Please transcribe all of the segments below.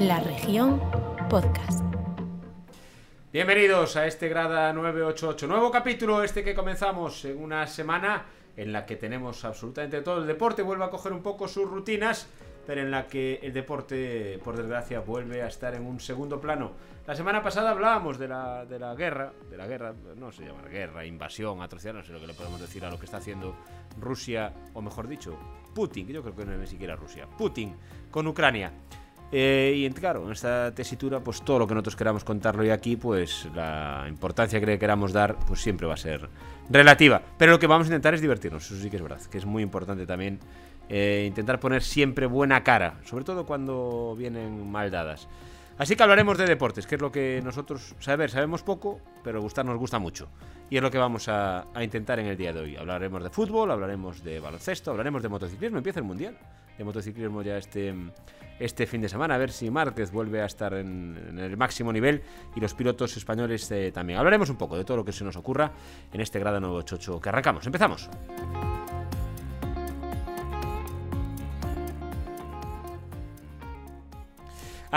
La región podcast. Bienvenidos a este Grada 988, nuevo capítulo este que comenzamos en una semana en la que tenemos absolutamente todo. El deporte vuelve a coger un poco sus rutinas, pero en la que el deporte, por desgracia, vuelve a estar en un segundo plano. La semana pasada hablábamos de la, de la guerra, de la guerra, no se llama guerra, invasión, atrocidad, no sé lo que le podemos decir a lo que está haciendo Rusia, o mejor dicho, Putin, yo creo que no es ni siquiera Rusia, Putin con Ucrania. Eh, y claro, en esta tesitura, pues todo lo que nosotros queramos contarlo y aquí, pues la importancia que le queramos dar, pues siempre va a ser relativa. Pero lo que vamos a intentar es divertirnos, eso sí que es verdad, que es muy importante también eh, intentar poner siempre buena cara, sobre todo cuando vienen mal dadas. Así que hablaremos de deportes, que es lo que nosotros saber, sabemos poco, pero gustar nos gusta mucho. Y es lo que vamos a, a intentar en el día de hoy. Hablaremos de fútbol, hablaremos de baloncesto, hablaremos de motociclismo, empieza el mundial de motociclismo ya este este fin de semana, a ver si Márquez vuelve a estar en, en el máximo nivel y los pilotos españoles eh, también. Hablaremos un poco de todo lo que se nos ocurra en este grado 988 que arrancamos. Empezamos.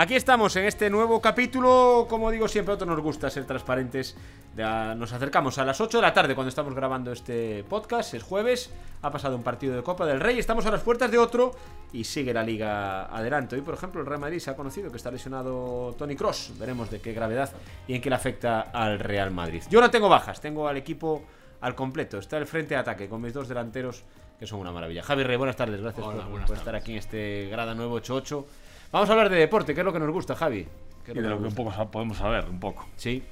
Aquí estamos en este nuevo capítulo. Como digo siempre, a otros nos gusta ser transparentes. Ya nos acercamos a las 8 de la tarde cuando estamos grabando este podcast. Es jueves. Ha pasado un partido de Copa del Rey. Estamos a las puertas de otro y sigue la liga adelante. Hoy, por ejemplo, el Real Madrid se ha conocido que está lesionado Tony Cross. Veremos de qué gravedad y en qué le afecta al Real Madrid. Yo no tengo bajas, tengo al equipo al completo. Está el frente de ataque con mis dos delanteros que son una maravilla. Javi Rey, buenas tardes. Gracias Hola, por, buenas por estar aquí en este Grada 988. Vamos a hablar de deporte, que es lo que nos gusta, Javi. ¿Qué es Y de lo que un poco podemos saber, un poco. Sí,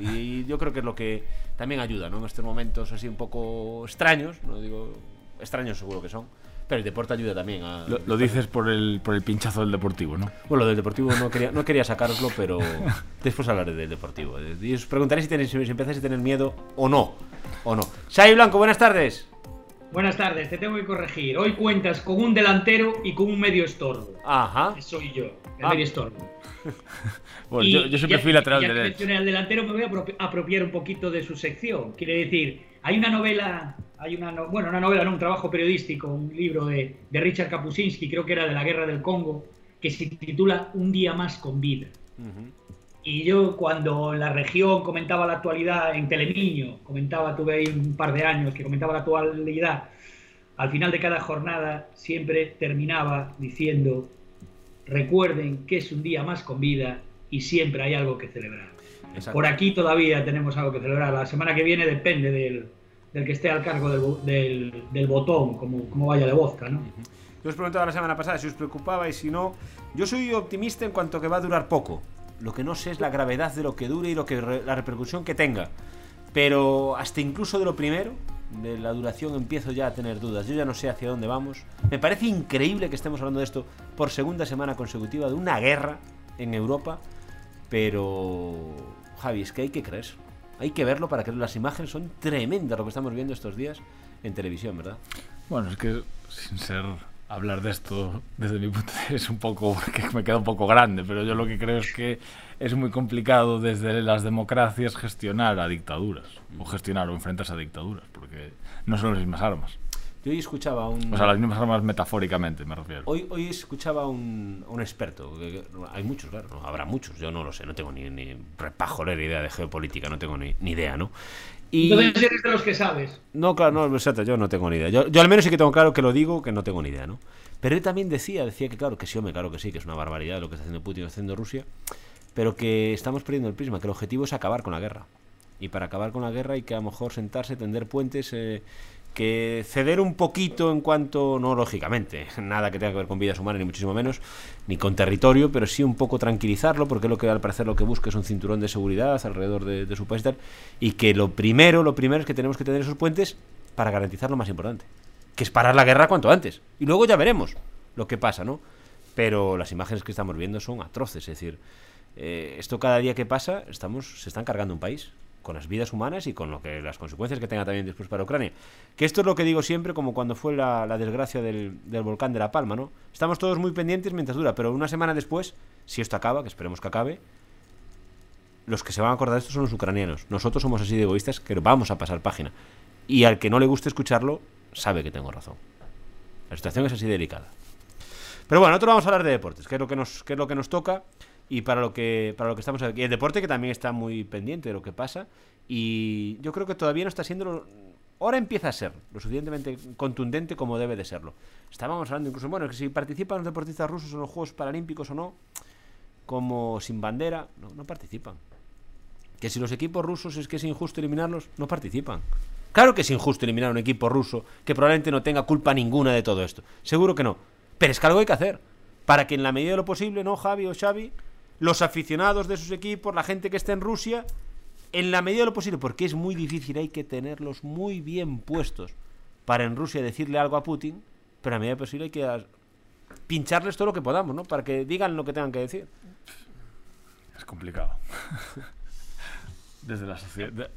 y yo creo que es lo que también ayuda, ¿no? En estos momentos así un poco extraños, no digo extraños seguro que son, pero el deporte ayuda también a... Lo, lo dices por el, por el pinchazo del deportivo, ¿no? Bueno, lo del deportivo no quería, no quería sacaroslo, pero después hablaré del deportivo. Y os preguntaré si, tenéis, si empezáis a tener miedo o no. O no. Xavi Blanco, buenas tardes. Buenas tardes, te tengo que corregir. Hoy cuentas con un delantero y con un medio estorbo. Ajá. Que Soy yo, el Ah. medio estorbo. Bueno, Y yo, yo siempre ya- fui lateral ya derecho. mencioné al delantero, me voy a apropiar un poquito de su sección. Quiere decir, hay una novela, hay una no- bueno, una novela, no, un trabajo periodístico, un libro de, de Richard Kapuscinski, creo que era de la guerra del Congo, que se titula Un día más con vida. Ujú. Y yo cuando en la región comentaba la actualidad en Telemiño, comentaba, tuve ahí un par de años que comentaba la actualidad, al final de cada jornada siempre terminaba diciendo, recuerden que es un día más con vida y siempre hay algo que celebrar. Exacto. Por aquí todavía tenemos algo que celebrar. La semana que viene depende del, del que esté al cargo del, del- del botón, como, como vaya de vodka, ¿no? Yo os preguntaba la semana pasada si os preocupaba y si no. Yo soy optimista en cuanto que va a durar poco. Lo que no sé es la gravedad de lo que dure y lo que la repercusión que tenga. Pero hasta incluso de lo primero, de la duración, empiezo ya a tener dudas. Yo ya no sé hacia dónde vamos. Me parece increíble que estemos hablando de esto por segunda semana consecutiva, de una guerra en Europa. Pero, Javi, es que hay que creer. Hay que verlo para que las imágenes son tremendas lo que estamos viendo estos días en televisión, ¿verdad? Bueno, es que sin ser hablar de esto desde mi punto de vista es un poco me queda un poco grande, pero yo lo que creo es que es muy complicado desde las democracias gestionar a dictaduras o gestionar o enfrentarse a dictaduras, porque no son las mismas armas. Yo hoy escuchaba un... O sea, las mismas armas metafóricamente, me refiero. Hoy, hoy escuchaba a un, un experto. que- que- hay muchos, claro, ¿no? habrá muchos. Yo no lo sé, no tengo ni, ni repajolera idea de geopolítica, no tengo ni, ni idea, ¿no? Y. Entonces eres de los que sabes. No, claro, no, exacto, yo no tengo ni idea. Yo, yo al menos sí que tengo claro que lo digo, que no tengo ni idea, ¿no? Pero él también decía, decía que claro, que sí, hombre, claro que sí, que es una barbaridad lo que está haciendo Putin haciendo Rusia, pero que estamos perdiendo el prisma, que el objetivo es acabar con la guerra. Y para acabar con la guerra hay que a lo mejor sentarse, tender puentes, eh, que ceder un poquito en cuanto, no lógicamente, nada que tenga que ver con vidas humanas, ni muchísimo menos, ni con territorio, pero sí un poco tranquilizarlo, porque lo que al parecer lo que busca es un cinturón de seguridad alrededor de, su país y tal, y que lo primero, lo primero es que tenemos que tener esos puentes para garantizar lo más importante, que es parar la guerra cuanto antes. Y luego ya veremos lo que pasa, ¿no? Pero las imágenes que estamos viendo son atroces, es decir, eh, esto cada día que pasa, estamos, se están cargando un país con las vidas humanas y con lo que las consecuencias que tenga también después para Ucrania. Que esto es lo que digo siempre, como cuando fue la, desgracia del, del volcán de La Palma, ¿no? Estamos todos muy pendientes mientras dura, pero una semana después, si esto acaba, que esperemos que acabe, los que se van a acordar de esto son los ucranianos. Nosotros somos así de egoístas que vamos a pasar página. Y al que no le guste escucharlo, sabe que tengo razón. La situación es así delicada. Pero bueno, nosotros vamos a hablar de deportes, que es lo que nos, que es lo que nos toca y para lo que para lo que estamos aquí. El deporte que también está muy pendiente de lo que pasa y yo creo que todavía no está siendo lo- ahora empieza a ser lo suficientemente contundente como debe de serlo. Estábamos hablando incluso bueno, que si participan los deportistas rusos en los Juegos Paralímpicos o no, como sin bandera, no, no participan. Que si los equipos rusos es que es injusto eliminarlos, no participan. Claro que es injusto eliminar a un equipo ruso que probablemente no tenga culpa ninguna de todo esto. Seguro que no. Pero es que algo hay que hacer. Para que en la medida de lo posible, ¿no, Javi o Xavi? Los aficionados de sus equipos, la gente que esté en Rusia, en la medida de lo posible, porque es muy difícil, hay que tenerlos muy bien puestos para en Rusia decirle algo a Putin, pero a medida posible hay que pincharles todo lo que podamos, ¿no? Para que digan lo que tengan que decir. Es complicado. Desde la sociedad.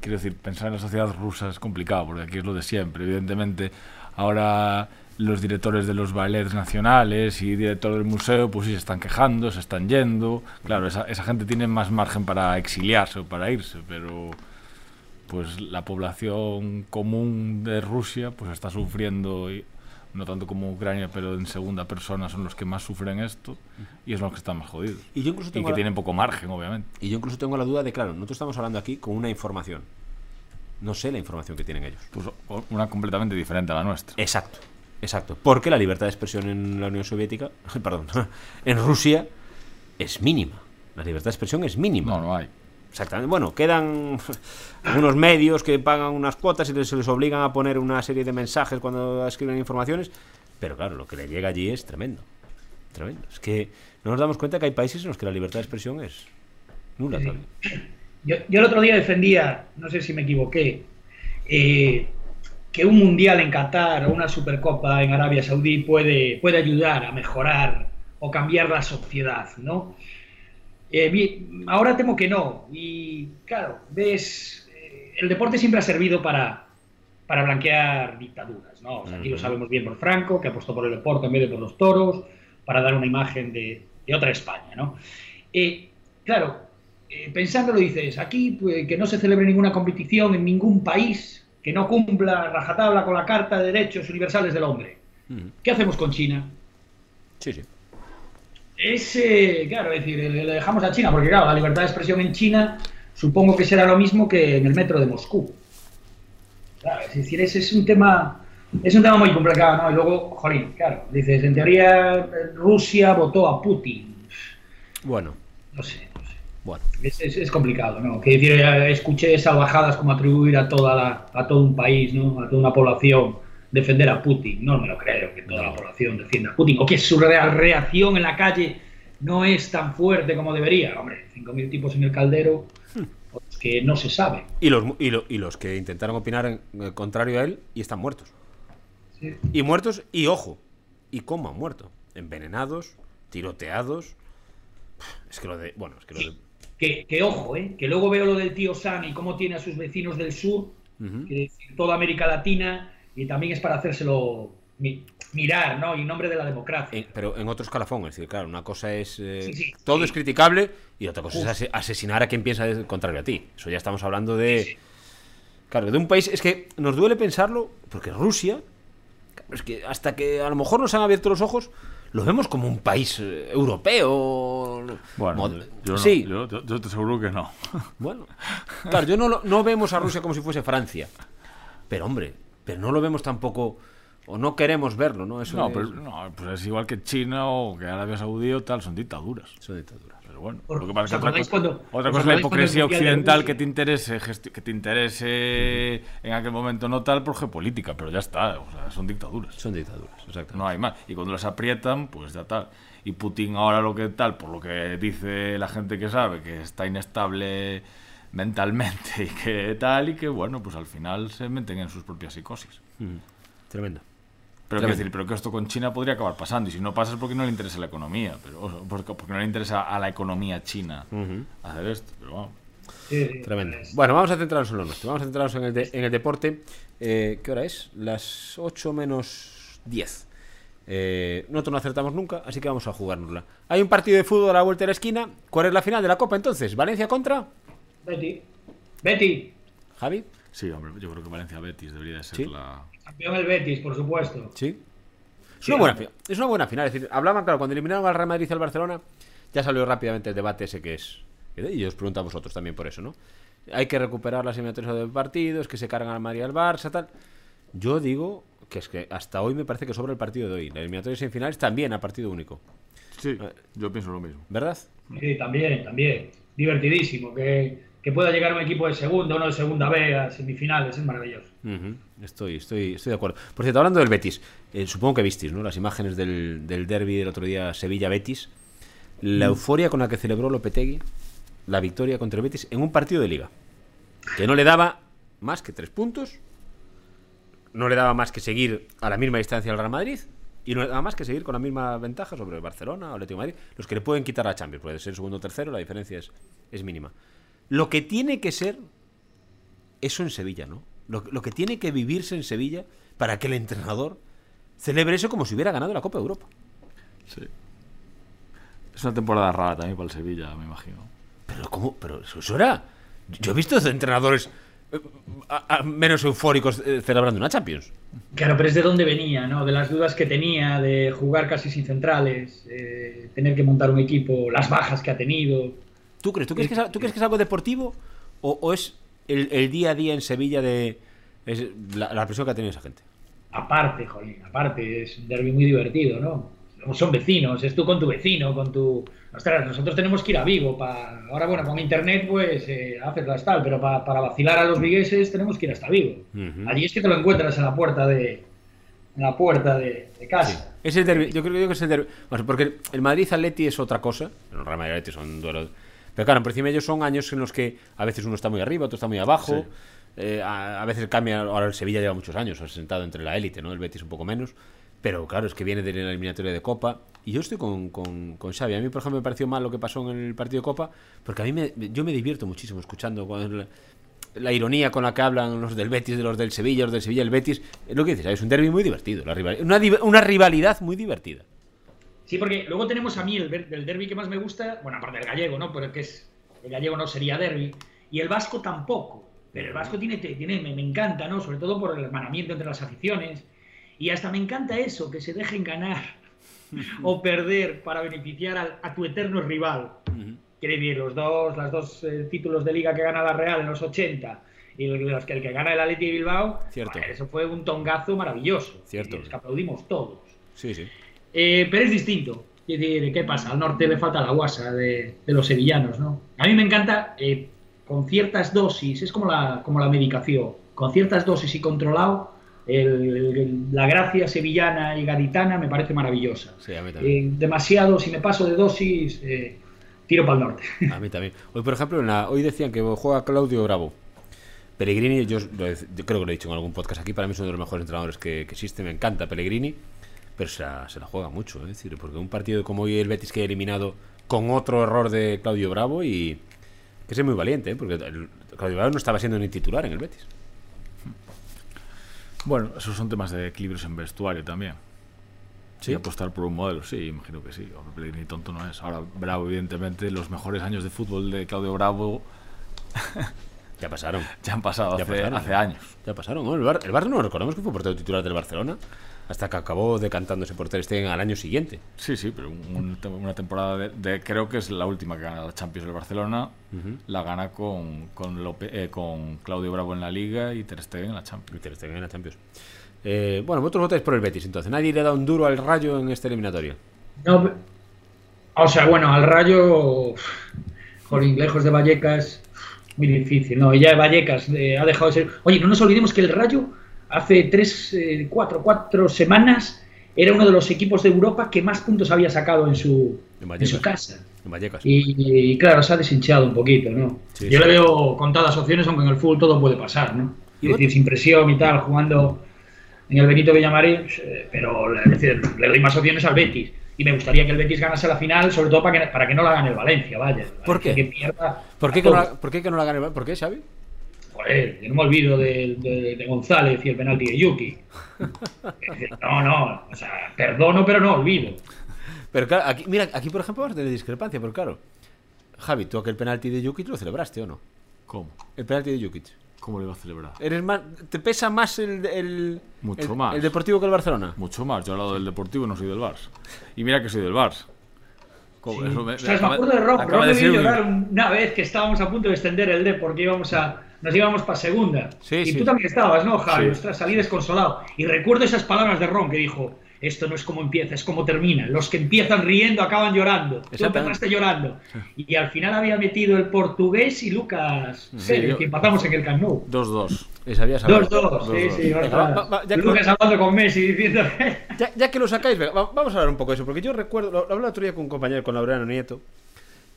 quiero decir, pensar en la sociedad rusa es complicado, porque aquí es lo de siempre. Evidentemente, ahora los directores de los ballets nacionales y directores del museo, pues sí se están quejando, se están yendo. Claro, esa, esa gente tiene más margen para exiliarse o para irse, pero pues la población común de Rusia pues está sufriendo y- no tanto como Ucrania pero en segunda persona son los que más sufren esto y es los que están más jodidos Y yo incluso y tengo que la- tienen poco margen obviamente Y yo incluso tengo la duda de, claro, nosotros estamos hablando aquí con una información. No sé la información que tienen ellos. pues una completamente diferente a la nuestra Exacto, exacto. Porque la libertad de expresión en la Unión Soviética, perdón, en Rusia es mínima. La libertad de expresión es mínima. no no hay Exactamente. Bueno, quedan unos medios que pagan unas cuotas y se les obligan a poner una serie de mensajes cuando escriben informaciones. Pero claro, lo que le llega allí es tremendo. Tremendo. Es que no nos damos cuenta que hay países en los que la libertad de expresión es nula Sí. todavía. Yo, yo el otro día defendía, no sé si me equivoqué, eh, que un mundial en Qatar o una supercopa en Arabia Saudí puede, puede ayudar a mejorar o cambiar la sociedad, ¿no? Eh, ahora temo que no. Y claro, ves, eh, el deporte siempre ha servido para, para blanquear dictaduras, ¿no? O sea, aquí lo sabemos bien por Franco, que apostó por el deporte en vez de por los toros, para dar una imagen de, de otra España, ¿no? Eh, claro, eh, pensándolo dices, aquí pues, que no se celebre ninguna competición en ningún país que no cumpla rajatabla con la Carta de Derechos Universales del Hombre. ¿Qué hacemos con China? Sí, sí. Es, eh, claro, es decir, le, le dejamos a China, porque claro, la libertad de expresión en China supongo que será lo mismo que en el metro de Moscú. Claro, es decir, ese es un tema, es un tema muy complicado, ¿no? Y luego, jolín, claro, dices, en teoría Rusia votó a Putin. Bueno, no sé. Bueno. Es, es- es complicado, ¿no? Que decir, eh, escuché salvajadas como atribuir a toda la, a todo un país, ¿no? A toda una población defender a Putin. No me lo creo que toda la población defienda a Putin. O que su rea- reacción en la calle no es tan fuerte como debería. Hombre, 5.000 tipos en el caldero, pues que no se sabe. Y los, y, lo- y los que intentaron opinar en, eh, contrario a él y están muertos. Sí. Y muertos, y ojo, y cómo han muerto. Envenenados, tiroteados. Es que lo de. Bueno, es que lo de. Que, que ojo, ¿eh? Que luego veo lo del tío Sam y cómo tiene a sus vecinos del sur, Ujú. quiere decir, toda América Latina, y también es para hacérselo mi- mirar, ¿no? Y en nombre de la democracia. En- pero en otro escalafón, es decir, claro, una cosa es. eh, Sí, sí, todo sí. es criticable y otra cosa es ase- asesinar a quien piensa contrario a ti. Eso ya estamos hablando de. Claro, de un país. Es que nos duele pensarlo, porque Rusia. Es que hasta que a lo mejor nos han abierto los ojos, lo vemos como un país eh, bueno mod- yo, no- sí, yo, yo- yo te aseguro que no bueno. Claro, yo no, lo- no vemos a Rusia como si fuese Francia. Pero hombre, pero no lo vemos tampoco. O no queremos verlo, ¿no? Eso no, es- pero, no, pues es igual que China o que Arabia Saudí o tal, son dictaduras. Son dictaduras. Pero bueno, Por- lo que pasa ¿os es que otra cosa, cuando- otra os cosa es la hipocresía occidental que te interese que te interese en aquel momento no tal por geopolítica, pero ya está, o sea, son dictaduras. Son dictaduras, exacto. No hay más. Y cuando las aprietan, pues ya tal. Y Putin ahora lo que tal, por lo que dice la gente que sabe, que está inestable mentalmente y que tal, y que bueno, pues al final se meten en sus propias psicosis. Mm, Tremendo. Pero decir, pero que esto con China podría acabar pasando. Y si no pasa es porque no le interesa la economía. Pero, porque, porque no le interesa a la economía china hacer esto. Pero vamos. Tremendo. Bueno, vamos a centrarnos en lo nuestro. Vamos a centrarnos en el, de- en el deporte. Eh, ¿Qué hora es? Las 8 menos 10. Eh, nosotros no acertamos nunca, así que vamos a jugárnosla. Hay un partido de fútbol a la vuelta de la esquina. ¿Cuál es la final de la Copa entonces? ¿Valencia contra? Betty. Betty. Javi. Sí, hombre, yo creo que Valencia-Betis debería de ser ¿Sí? la... Campeón el Betis, por supuesto. Sí. Es una, buena, es una buena final. Es decir, hablaban, claro, cuando eliminaron al Real Madrid y al Barcelona, ya salió rápidamente el debate ese que es. Y os pregunto a vosotros también por eso, ¿no? Hay que recuperar las eliminatorias de partidos, que se cargan al Madrid y al Barça, tal. Yo digo que es que hasta hoy me parece que sobra el partido de hoy. La eliminatoria semifinales también a partido único, Sí, yo pienso lo mismo. ¿verdad? Sí, también, también. Divertidísimo. Que, que pueda llegar un equipo de segunda o no de segunda B a semifinales, es maravilloso. Estoy, estoy, estoy de acuerdo. Por cierto, hablando del Betis, eh, supongo que visteis, ¿no? Las imágenes del, del derby del otro día Sevilla-Betis. La euforia con la que celebró Lopetegui la victoria contra el Betis en un partido de liga. Que no le daba más que tres puntos. No le daba más que seguir a la misma distancia al Real Madrid. Y no le daba más que seguir con la misma ventaja sobre el Barcelona o el Atlético de Madrid. Los que le pueden quitar la Champions. Puede ser segundo o tercero, la diferencia es, es mínima. Lo que tiene que ser eso en Sevilla, ¿no? Lo, lo que tiene que vivirse en Sevilla para que el entrenador celebre eso como si hubiera ganado la Copa de Europa. Sí. Es una temporada rara también para el Sevilla, me imagino. Pero ¿cómo? Pero eso, era... Yo he visto entrenadores a- a- menos eufóricos eh, celebrando una Champions. Claro, pero es de dónde venía, ¿no? De las dudas que tenía, de jugar casi sin centrales, eh, tener que montar un equipo, las bajas que ha tenido. ¿Tú crees? ¿Tú crees que es, al- tú crees que es algo deportivo o, o es el, el día a día en Sevilla de es la, la presión que ha tenido esa gente? Aparte, jolín, aparte, es un derby muy divertido, ¿no? Son vecinos, es tú con tu vecino, con tu... Ostras, nosotros tenemos que ir a Vigo para... Ahora, bueno, con internet, pues, eh, haces las tal, pero pa- para vacilar a los vigueses tenemos que ir hasta Vigo. Allí es que te lo encuentras en la puerta de... En la puerta de, de casa. Es el derbi, yo creo que es el derbi. Porque el Madrid-Atleti es otra cosa. El Real Madrid-Atleti son duelos. Pero claro, por encima ellos son años en los que a veces uno está muy arriba, otro está muy abajo. Eh, a, a veces cambia. Ahora el Sevilla lleva muchos años sentado entre la élite, ¿no? El Betis un poco menos. Pero claro, es que viene de la eliminatoria de Copa. Y yo estoy con, con, con Xavi. A mí, por ejemplo, me pareció mal lo que pasó en el partido de Copa. Porque a mí me, yo me divierto muchísimo escuchando la, ironía con la que hablan los del Betis, de los del Sevilla, los del Sevilla, el Betis. Es lo que dices, es un derby muy divertido. La rival- una, una rivalidad muy divertida. Sí, porque luego tenemos a mí el, del derby que más me gusta, bueno, aparte del gallego, ¿no? Pero que es, el gallego no sería derby, y el vasco tampoco. Pero el vasco tiene, tiene me, me encanta, ¿no? Sobre todo por el hermanamiento entre las aficiones. Y hasta me encanta eso, que se dejen ganar o perder para beneficiar al- a, tu eterno rival. Quiere decir, los dos, las dos eh, títulos de liga que gana la Real en los 80 y los que, el que gana el Atleti de Bilbao, Cierto. joder, eso fue un tongazo maravilloso. Cierto. Es que aplaudimos todos. Sí, sí. Eh, pero es distinto. Es decir, ¿qué pasa? Al norte le falta la guasa de, de los sevillanos, ¿no? A mí me encanta eh, con ciertas dosis, es como la, como la medicación, con ciertas dosis y controlado, el- el- la gracia sevillana y gaditana me parece maravillosa. Sí, a mí también. Eh, demasiado, si me paso de dosis, eh, tiro para el norte. A mí también. Hoy, por ejemplo, en la- hoy decían que juega Claudio Bravo. Pellegrini, yo, creo que lo he dicho en algún podcast aquí, para mí es uno de los mejores entrenadores que, que existe, me encanta Pellegrini, pero se la, se la juega mucho, ¿eh? es decir, porque un partido como hoy el Betis que ha eliminado con otro error de Claudio Bravo y que es muy valiente, ¿eh? porque el- Claudio Bravo no estaba siendo ni titular en el Betis. Bueno, esos son temas de equilibrios en vestuario también. Sí. Y apostar por un modelo, sí, imagino que sí. Hombre, Pellegrini tonto no es. Ahora, Bravo, evidentemente, los mejores años de fútbol de Claudio Bravo Ya pasaron. ya han pasado Ya hace, pasaron. hace años. Ya pasaron, ¿no? El, Bar, el Barça no recordamos que fue portero titular del Barcelona hasta que acabó decantándose por Ter Stegen al año siguiente. Sí, sí, pero un- un- una temporada de, de- Creo que es la última que gana la Champions del Barcelona. La gana con, con, Lope- eh, con Claudio Bravo en la Liga y Ter Stegen en la Champions. Y Ter Stegen en la Champions. Eh, bueno, vosotros votáis por el Betis, entonces. Nadie le ha dado un duro al rayo en esta eliminatoria. No, o sea, bueno, al rayo, jolín, lejos de Vallecas, muy difícil, ¿no? Ya Vallecas eh, ha dejado de ser... Oye, no nos olvidemos que el rayo hace tres, eh, cuatro, cuatro semanas era uno de los equipos de Europa que más puntos había sacado en su, En su casa. En Vallecas. Y, y, claro, se ha deshinchado un poquito, ¿no? Sí, Yo sí. le veo contadas opciones, aunque en el fútbol todo puede pasar, ¿no? ¿Y Es decir, sin presión y tal, jugando en el Benito Villamarín, eh, pero es decir, le doy más opciones al Betis. Y me gustaría que el Betis ganase la final, sobre todo para que, para que no la gane el Valencia, vaya. ¿Por Valencia qué? Que pierda ¿Por qué que, no la, ¿Por qué que no la gane? el Bar- ¿Por qué, Xavi? Joder, yo no me olvido de, de- de González y el penalti de Yuki. No, no, o sea, perdono, pero no olvido. Pero claro, aquí, mira, aquí por ejemplo vamos a tener discrepancia, pero claro. Javi, tú aquel penalti de Jukic lo celebraste o no? ¿Cómo? El penalti de Jukic. ¿Cómo lo iba a celebrar? Eres más, ¿Te pesa más el, el, Mucho el- más. el Deportivo que el Barcelona? Mucho más. Yo al lado del Deportivo no soy del Barça. Y mira que soy del Barça. Eso me- O sea, me acuerdo de Rob. Rob me llorar una vez que estábamos a punto de extender el D porque íbamos a, nos íbamos para segunda. Sí, y sí. tú también estabas, ¿no, Javi? Sí. Ostras, salí desconsolado. Y recuerdo esas palabras de Ron que dijo: Esto no es como empieza, es como termina. Los que empiezan riendo acaban llorando. Tú empezaste llorando. Y al final había metido el portugués y Lucas Pérez, que empatamos en el Camp Nou. 2-2. Les habías hablado. 2-2, sí, Dos, sí. dos. ostras. Va, va, va, ya que- Lucas hablando con Messi diciendo. Ya, ya que lo sacáis, venga, va- vamos a hablar un poco de eso, porque yo recuerdo, lo, lo hablé otro día con un compañero, con Laureano Nieto,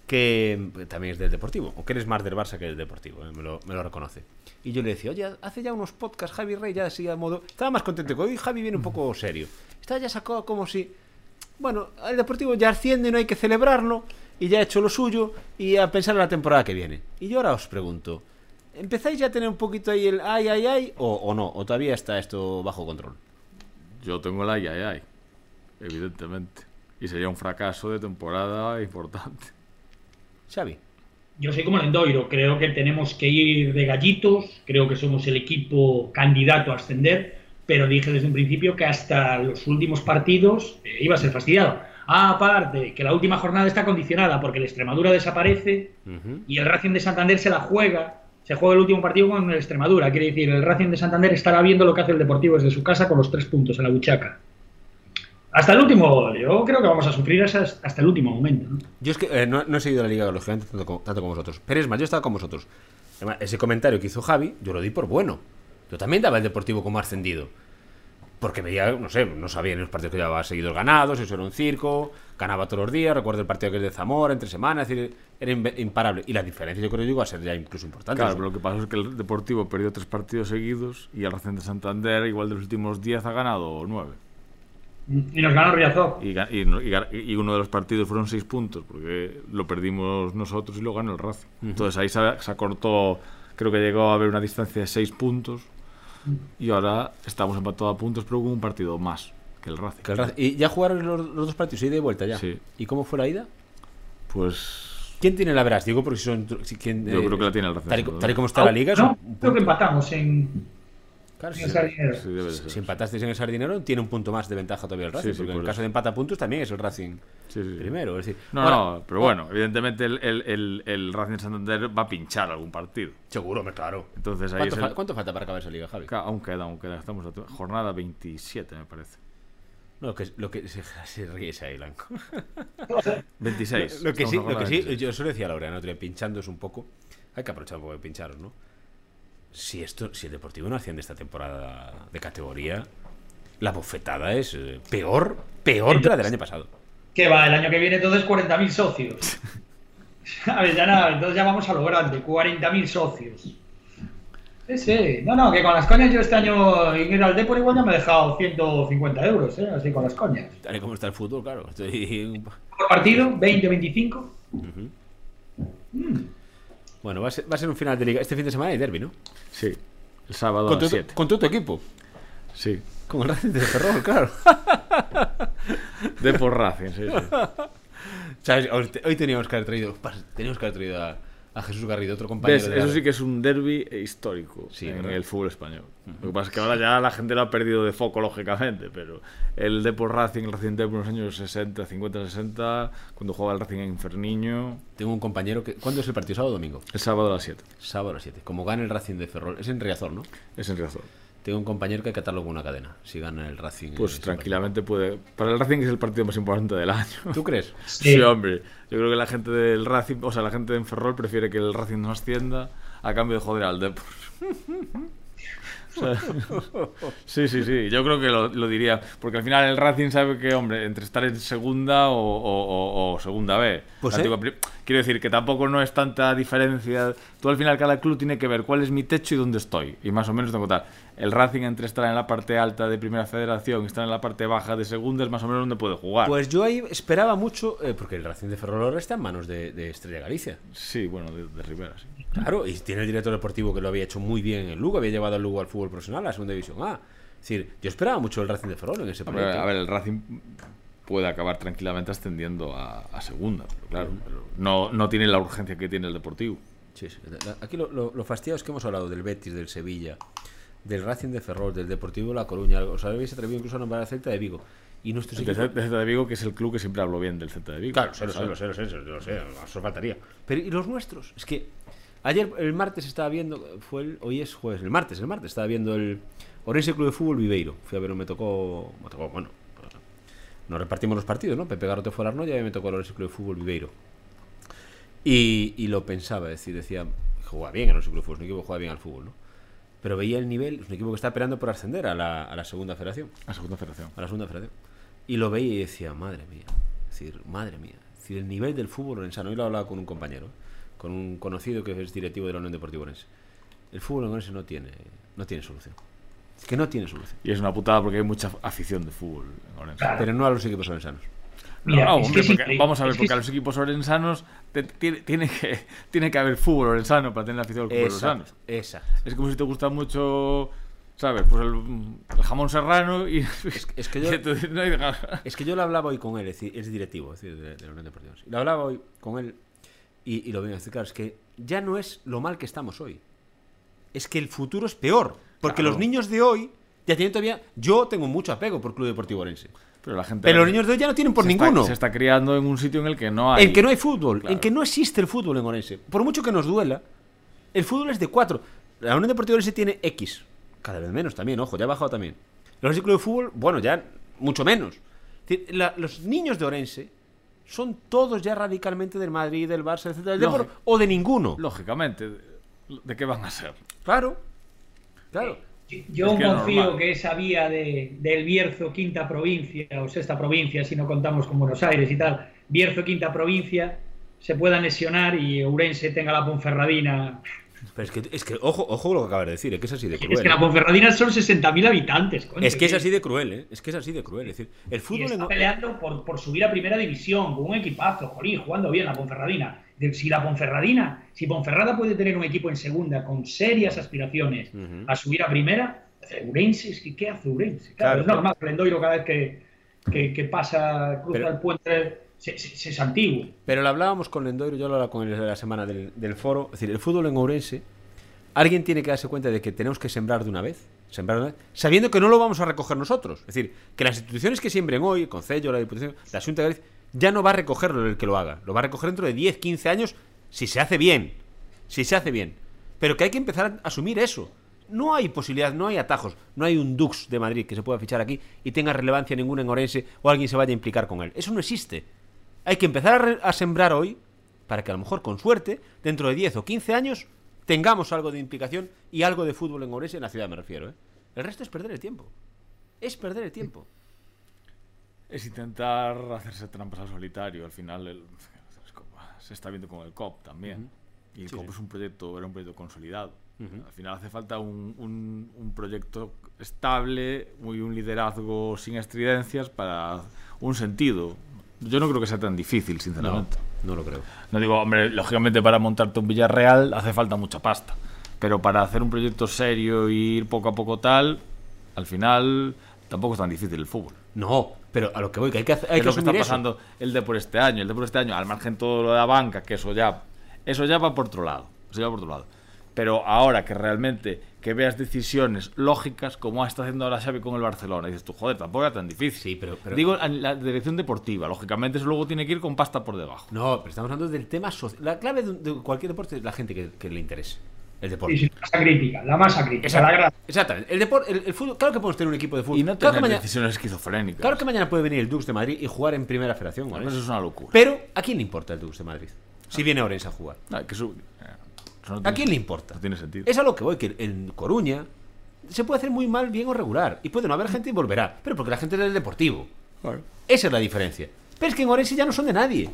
que mm, también es del Deportivo, o que eres más del Barça que del Deportivo, eh, me, lo, me lo reconoce. Y yo le decía, oye, hace ya unos podcasts Javi Rey, ya así a modo... Estaba más contento que hoy Javi viene un poco serio. Estaba ya sacado como si... Bueno, el Deportivo ya asciende, no hay que celebrarlo, y ya ha hecho lo suyo, y a pensar en la temporada que viene. Y yo ahora os pregunto, ¿empezáis ya a tener un poquito ahí el ay, ay, ay, o, o no? ¿O todavía está esto bajo control? Yo tengo el ay, ay, ay. Evidentemente. Y sería un fracaso de temporada importante. Xavi. Yo soy como el Endoiro, creo que tenemos que ir de gallitos, creo que somos el equipo candidato a ascender, pero dije desde un principio que hasta los últimos partidos eh, iba a ser fastidiado. Aparte, que la última jornada está condicionada porque el Extremadura desaparece y el Racing de Santander se la juega, se juega el último partido con el Extremadura, quiere decir, el Racing de Santander estará viendo lo que hace el Deportivo desde su casa con los tres puntos en la buchaca. Hasta el último, yo creo que vamos a sufrir hasta hasta el último momento. ¿no? Yo es que eh, no, no he seguido la liga, lógicamente, tanto como, tanto como vosotros. Pero es más, yo estaba con vosotros. Además, ese comentario que hizo Javi, yo lo di por bueno. Yo también daba el Deportivo como ascendido. Porque veía, no sé, no sabía en los partidos que llevaba seguidos ganados, eso era un circo, ganaba todos los días, recuerdo el partido que es de Zamora, entre semanas, es decir, era imparable. Y la diferencia yo creo que iba a ser ya incluso importante. Claro, pero lo que pasa es que el Deportivo perdió tres partidos seguidos y el Racing de Santander, igual de los últimos 10, ha ganado 9. Y nos ganó Riazor. Y, y y uno de los partidos fueron 6 puntos, porque lo perdimos nosotros y lo ganó el Racing. Entonces ahí se, se acortó, creo que llegó a haber una distancia de 6 puntos. Y ahora estamos empatados a puntos, pero con un partido más que el Racing. Que el Racing- y ya jugaron los, los dos partidos, ida y vuelta ya. Sí. ¿Y cómo fue la ida? Pues ¿Quién tiene la veras? Digo porque si son. si- quién, Yo creo que la tiene el Racing, Tal tal y como está la liga, es No, creo que empatamos en, Claro, sí. sí, debe de ser. Si empatasteis en el Sardinero, tiene un punto más de ventaja todavía el Racing. Sí, sí, porque en el caso de empate a puntos también es el Racing Sí, sí. primero. Es decir, No, ahora- no, pero bueno, evidentemente el, el, el, el Racing de Santander va a pinchar algún partido. Seguro, hombre, claro. Entonces ahí ¿Cuánto, es fa- el- cuánto falta para acabar esa liga, Javi? Aún queda, aún queda. Estamos a jornada 27, me parece. No, lo que, lo que se, se ríe ese ahí, Blanco. 26. Lo que sí, lo que sí, 26. yo eso le decía a Laureano, otro día, pinchándoos un poco. Hay que aprovechar un poco de pincharos, ¿no? Si esto, si el Deportivo no asciende esta temporada de categoría, la bofetada es eh, peor, peor que la del año pasado. Que va, el año que viene entonces 40.000 socios. A ver, ya nada, entonces ya vamos a lo grande, 40.000 socios. Sí, sí. No, no, que con las coñas yo este año en ir al Depor igual ya me he dejado 150 euros, ¿eh? Así con las coñas. Tal y como está el fútbol, claro. Estoy Por partido, 20, 25. Bueno, va a, ser, va a ser un final de liga. Este fin de semana hay derby, ¿no? Sí, el sábado a Con tu, las 7. con tu, tu equipo. Sí, Con el Racing de Ferrol, claro. de por Racing, sí, sí. Hoy, te- hoy teníamos que haber traído, teníamos que haber traído a, a Jesús Garrido, otro compañero. ¿Ves? de Eso sí que es un derby histórico Sí, en ¿verdad? el fútbol español. Lo que pasa es que ahora ya la gente lo ha perdido de foco, lógicamente, pero el Depor Racing, el Racing Depor en los años 60, 50, 60, cuando jugaba el Racing en Ferniño, Tengo un compañero que. ¿Cuándo es el partido? ¿Sábado o domingo? el sábado a las 7. Sábado a las 7. Como gana el Racing de Ferrol. Es en Riazor, ¿no? Es en Riazor. Tengo un compañero que hay que atarlo con una cadena. Si gana el Racing. Pues tranquilamente puede. Para el Racing es el partido más importante del año. ¿Tú crees? Sí, hombre. Yo creo que la gente del Racing, o sea, la gente en Ferrol prefiere que el Racing no ascienda a cambio de joder al Depor. O sea, sí, sí, sí. Yo creo que lo, lo diría. Porque al final el Racing sabe que, hombre, entre estar en segunda o, o- o- o segunda B. Pues, la ¿eh? Quiero decir que tampoco no es tanta diferencia. Tú al final cada club tiene que ver cuál es mi techo y dónde estoy. Y más o menos tengo tal. El Racing entre estar en la parte alta de primera federación y estar en la parte baja de segunda es más o menos donde puede jugar. Pues yo ahí esperaba mucho. eh, porque el Racing de Ferrol está en manos de, de Estrella Galicia. Sí, bueno, de, de Rivera, sí. Claro, y tiene el director deportivo que lo había hecho muy bien en Lugo. Había llevado al Lugo al fútbol profesional, a la segunda división A. Es decir, yo esperaba mucho el Racing de Ferrol en ese proyecto. a ver, el Racing puede acabar tranquilamente ascendiendo a, a segunda, pero claro, pero no, no tiene la urgencia que tiene el Deportivo. Sí, sí. Aquí lo, lo, lo es que hemos hablado del Betis, del Sevilla, del Racing de Ferrol, del Deportivo de La Coruña. Os habéis atrevido incluso a nombrar al Celta de Vigo. Y nuestros El equipos... Celta de Vigo, que es el club que siempre hablo bien del Celta de Vigo. Claro, sé, lo sé, lo sé, lo sé, lo sé, eso faltaría. Pero ¿y los nuestros? Es que ayer, el martes estaba viendo, fue el, hoy es jueves, el martes, el martes estaba viendo el Orense Club de Fútbol Viveiro. Fui a ver, me tocó, me tocó, bueno, nos repartimos los partidos, ¿no? Pepe Garrote fue a la Arnoya y me tocó el Orense Club de Fútbol Viveiro. Y, y lo pensaba, es decir, decía, juega bien el Orense Club de Fútbol, es un equipo que juega bien al fútbol, ¿no? Pero veía el nivel, es un equipo que está peleando por ascender a la, a la segunda federación La segunda federación. a la segunda federación. Y lo veía y decía, madre mía, es decir, madre mía, es decir, el nivel del fútbol orensano. Hoy lo hablaba con un compañero, con un conocido que es directivo de la Unión Deportiva Orense. El fútbol orense no tiene, no tiene solución. Es que no tiene solución. Y es una putada porque hay mucha afición de fútbol en Orense. Claro. Pero no a los equipos orensanos. Mira, No, hombre, porque- vamos a ver, porque a los equipos orensanos te- tiene, tiene que, tiene que haber fútbol orensano para tener la afición del fútbol orensano. Exacto, exacto. Es como si te gusta mucho, ¿sabes? Pues el, el jamón serrano y... es que yo- y tú- no hay- Es que yo lo hablaba hoy con él, es, decir, es directivo es decir, de, de la Unión Deportiva. Lo hablaba hoy con él y, y lo venía a decir, claro, es que ya no es lo mal que estamos hoy. Es que el futuro es peor. Porque Claro. los niños de hoy ya tienen todavía... Yo tengo mucho apego por Club Deportivo Orense. Pero la gente... Pero los niños de hoy ya no tienen por se está- ninguno. se está criando en un sitio en el que no hay... En que no hay fútbol, Claro. en que no existe el fútbol en Orense. Por mucho que nos duela, el fútbol es de cuatro. La Unión Deportiva Orense tiene X. Cada vez menos también, ojo, ya ha bajado también. Los Orense Club de Fútbol, bueno, ya mucho menos. La- los niños de Orense son todos ya radicalmente del Madrid, del Barça, etcétera, del. Depor, o de ninguno. Lógicamente, ¿de qué van a ser? Claro, claro. Yo Es que es confío normal. que esa vía de, del Bierzo, quinta provincia, o sexta provincia, si no contamos con Buenos Aires y tal, Bierzo, quinta provincia, se pueda lesionar y Ourense tenga la Ponferradina. Pero es que, es que ojo, ojo lo que acabas de decir, es que es así de cruel. Es que la ¿eh? Ponferradina son 60.000 habitantes. coño, Es que es así de cruel, ¿eh? Es que es así de cruel. Es decir, el Y fútbol está en- peleando por, por subir a primera división con un equipazo, jolín, jugando bien la Ponferradina. Si la Ponferradina, si Ponferrada puede tener un equipo en segunda con serias aspiraciones a subir a primera, Urense, es que ¿qué hace Urense? Claro, Claro, es normal que el Endoiro cada vez que, que, que pasa, cruza Pero- el puente, se, se, se santigua. Pero lo hablábamos con Lendoiro, yo lo hablaba con él de la semana del, del foro. Es decir, el fútbol en Ourense, alguien tiene que darse cuenta de que tenemos que sembrar de una vez, sembrar de una vez, sabiendo que no lo vamos a recoger nosotros. Es decir, que las instituciones que siembren hoy, el Concello, la Diputación, la Junta de Galicia, ya no va a recogerlo el que lo haga. Lo va a recoger dentro de 10, 15 años si se hace bien. Si se hace bien. Pero que hay que empezar a asumir eso. No hay posibilidad, no hay atajos, no hay un Dux de Madrid que se pueda fichar aquí y tenga relevancia ninguna en Orense o alguien se vaya a implicar con él. Eso no existe. Hay que empezar a, sembrar hoy para que a lo mejor con suerte, dentro de 10 o 15 años, tengamos algo de implicación y algo de fútbol en Orense, en la ciudad me refiero. ¿eh? El resto es perder el tiempo. Es perder el tiempo. Es intentar hacerse trampas al solitario. Al final el- se está viendo con el COP también. Y el Sí, COP sí. es un proyecto, era un proyecto consolidado. Ujú. Al final hace falta un, un- un proyecto estable y un liderazgo sin estridencias para un sentido. Yo no creo que sea tan difícil, sinceramente. No lo creo. No digo, hombre, lógicamente para montarte un Villarreal hace falta mucha pasta. Pero para hacer un proyecto serio y ir poco a poco tal, al final tampoco es tan difícil el fútbol. No, pero a lo que voy, que hay que, hacer- hay es que lo que está eso. pasando el de por este año. El de por este año, al margen todo lo de la banca, que eso ya, eso ya va por otro lado. Eso ya va por otro lado. Pero ahora que realmente que veas decisiones lógicas, como está haciendo ahora Xavi con el Barcelona, dices tú, joder, tampoco era tan difícil. Sí, pero- pero- Digo, en la dirección deportiva, lógicamente eso luego tiene que ir con pasta por debajo. No, pero estamos hablando del tema social. La clave de, de cualquier deporte es la gente que, que le interese. El deporte. Sí, sí, la masa crítica, la masa crítica, Exacto- la gran- Exactamente. El, deporte, el, el fútbol, claro que podemos tener un equipo de fútbol. Y no claro, tener que mañana, decisiones esquizofrénicas. claro que mañana puede venir el Dux de Madrid y jugar en primera federación. ¿vale? eso es una locura. Pero, ¿a quién le importa el Dux de Madrid? Si viene Orense a jugar. No, que eso- eh, ¿A quién le importa? No tiene sentido. Es a lo que voy, que en Coruña se puede hacer muy mal, bien o regular. Y puede no haber gente y volverá. Pero porque la gente es del deportivo. Esa es la diferencia. Pero es que en Orense ya no son de nadie.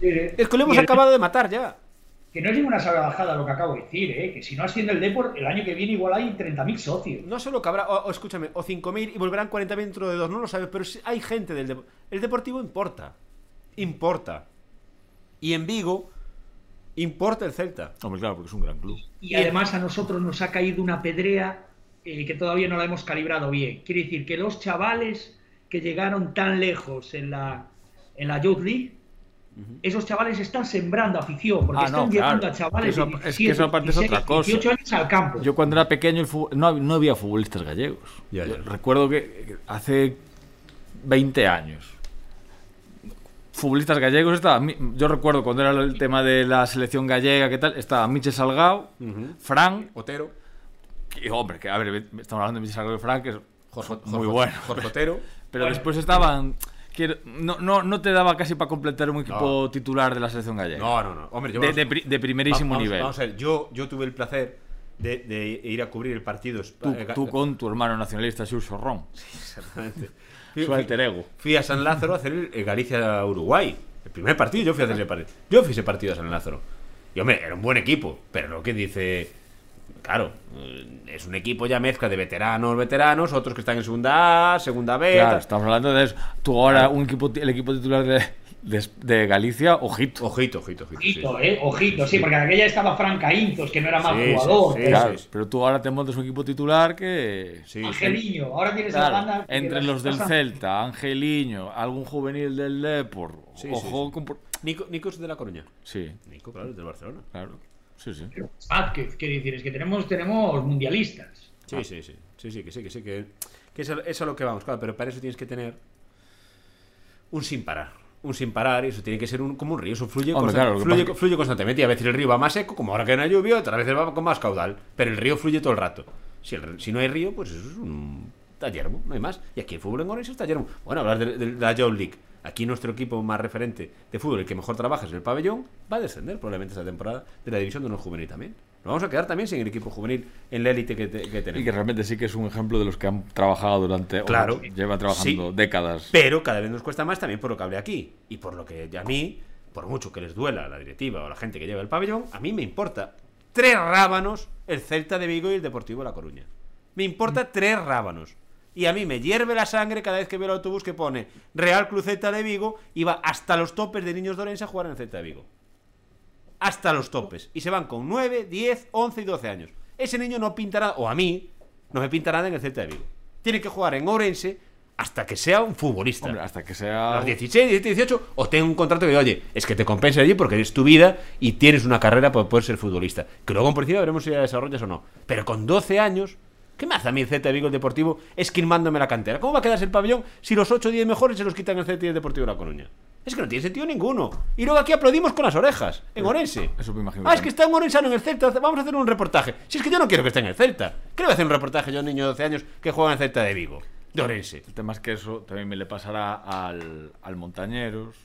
Sí, Es que lo hemos acabado de matar ya. Que no es ninguna salvajada lo que acabo de decir, ¿eh? que si no asciende el Depor, el año que viene igual hay 30.000 socios. No solo que habrá, o, o escúchame, o 5.000 y volverán 40.000 dentro de dos, no lo sabes, pero hay gente del deportivo. El deportivo importa. Importa. Y en Vigo importa el Celta. Hombre, claro, porque es un gran club. Y además a nosotros nos ha caído una pedrea eh, que todavía no la hemos calibrado bien. Quiere decir que los chavales que llegaron tan lejos en la, en la Youth League esos chavales están sembrando afición, porque Ah, no, están llevando claro. a chavales Eso- de es que 17, eso aparte es 16, otra cosa. 18 años al campo. Yo cuando era pequeño el no, no había futbolistas gallegos. Ya, Yo ya. Recuerdo que hace 20 años futbolistas gallegos estaba yo recuerdo cuando era el tema de la selección gallega que tal estaba Michel Salgado Fran Otero. que, hombre que a ver estamos hablando de Michel Salgado y Fran que es Jorge, muy Jorge- bueno Jorge Otero. pero Bueno. después estaban no, no, no te daba casi para completar un equipo No. titular de la selección gallega No, no, no. Hombre, yo de, vamos- de pri- de primerísimo vamos- nivel Vamos a ver, yo, yo tuve el placer de, de ir a cubrir el partido. tú, eh, tú con tu hermano nacionalista Xurxo Ron Exactamente. su alter ego Fui a San Lázaro a hacer el, el Galicia-Uruguay. El primer partido, yo fui a hacer ese partido. Yo fui ese partido a San Lázaro. Y hombre, era un buen equipo. Pero lo que dice. Claro, eh, es un equipo ya mezcla de veteranos, veteranos, otros que están en segunda A, segunda B. Claro, tal. estamos hablando de eso. Tú ahora, un equipo, el equipo titular de, de, de Galicia, ojito. Ojito, ojito, ojito. sí. Ojito, eh, ojito, sí, porque aquella estaba Franca Inzos, que no era mal Sí, sí, jugador. sí, pero Claro, sí, sí. pero tú ahora te montas un equipo titular que. Sí, sí. Angeliño, ahora tienes Claro, la banda. entre los del Celta, Angeliño, algún juvenil del Depor. Sí, sí, ojo sí. con Nico, Nico es de la Coruña. Sí, Nico, claro, es del Barcelona. claro. Sí, sí. Vázquez, quiere decir, es que tenemos, tenemos mundialistas. Sí, sí, sí. Sí, sí, que sí, que sí. Que, que eso, eso es a lo que vamos, claro. Pero para eso tienes que tener un sin parar. Un sin parar, y eso tiene que ser un, como un río. Eso fluye, Hombre, claro, fluye, pasa es que- fluye constantemente. Y a veces el río va más seco, como ahora que no hay lluvia, otras veces va con más caudal. Pero el río fluye todo el rato. Si, el- si no hay río, pues eso es un. Está yermo, no hay más. Y aquí el fútbol en Orense está yermo. Bueno, hablar de, de la Youth League. Aquí nuestro equipo más referente de fútbol, el que mejor trabaja es el pabellón, va a descender probablemente esta temporada de la división de honor juvenil también. Nos vamos a quedar también sin el equipo juvenil en la élite que, te- que tenemos. Y que realmente sí que es un ejemplo de los que han trabajado durante. Claro. llevan trabajando Sí. décadas. Pero cada vez nos cuesta más también por lo que hablé aquí. Y por lo que a mí, por mucho que les duela a la directiva o a la gente que lleva el pabellón, a mí me importa tres rábanos el Celta de Vigo y el Deportivo La Coruña. Me importa tres rábanos. Y a mí me hierve la sangre cada vez que veo el autobús que pone Real Club Celta de Vigo y va hasta los topes de niños de Orense a jugar en el Celta de Vigo. Hasta los topes. Y se van con 9, 10, 11 y 12 años. Ese niño no pinta nada, o a mí, no me pinta nada en el Celta de Vigo. Tiene que jugar en Orense hasta que sea un futbolista. Hombre, hasta que A sea. los 16, 17, 18, o tengo un contrato que, oye, es que te compensa allí porque es tu vida y tienes una carrera para poder ser futbolista. Que luego por encima veremos si la desarrollas o no. Pero con 12 años, ¿qué me hace a mí el Celta de Vigo el Deportivo esquilmándome la cantera? ¿Cómo va a quedarse el pabellón si los 8 o 10 mejores se los quitan el Celta y el Deportivo de La Coruña? Es que no tiene sentido ninguno. Y luego aquí aplaudimos con las orejas, en Orense. Eso me imagino Ah, es que- está en Orensano en el Celta, vamos a hacer un reportaje. Si es que yo no quiero que esté en el Celta. ¿Qué le voy a hacer un reportaje yo a un niño de 12 años que juega en el Celta de Vigo? De Orense. El tema es que eso también me le pasará al, al Montañeros.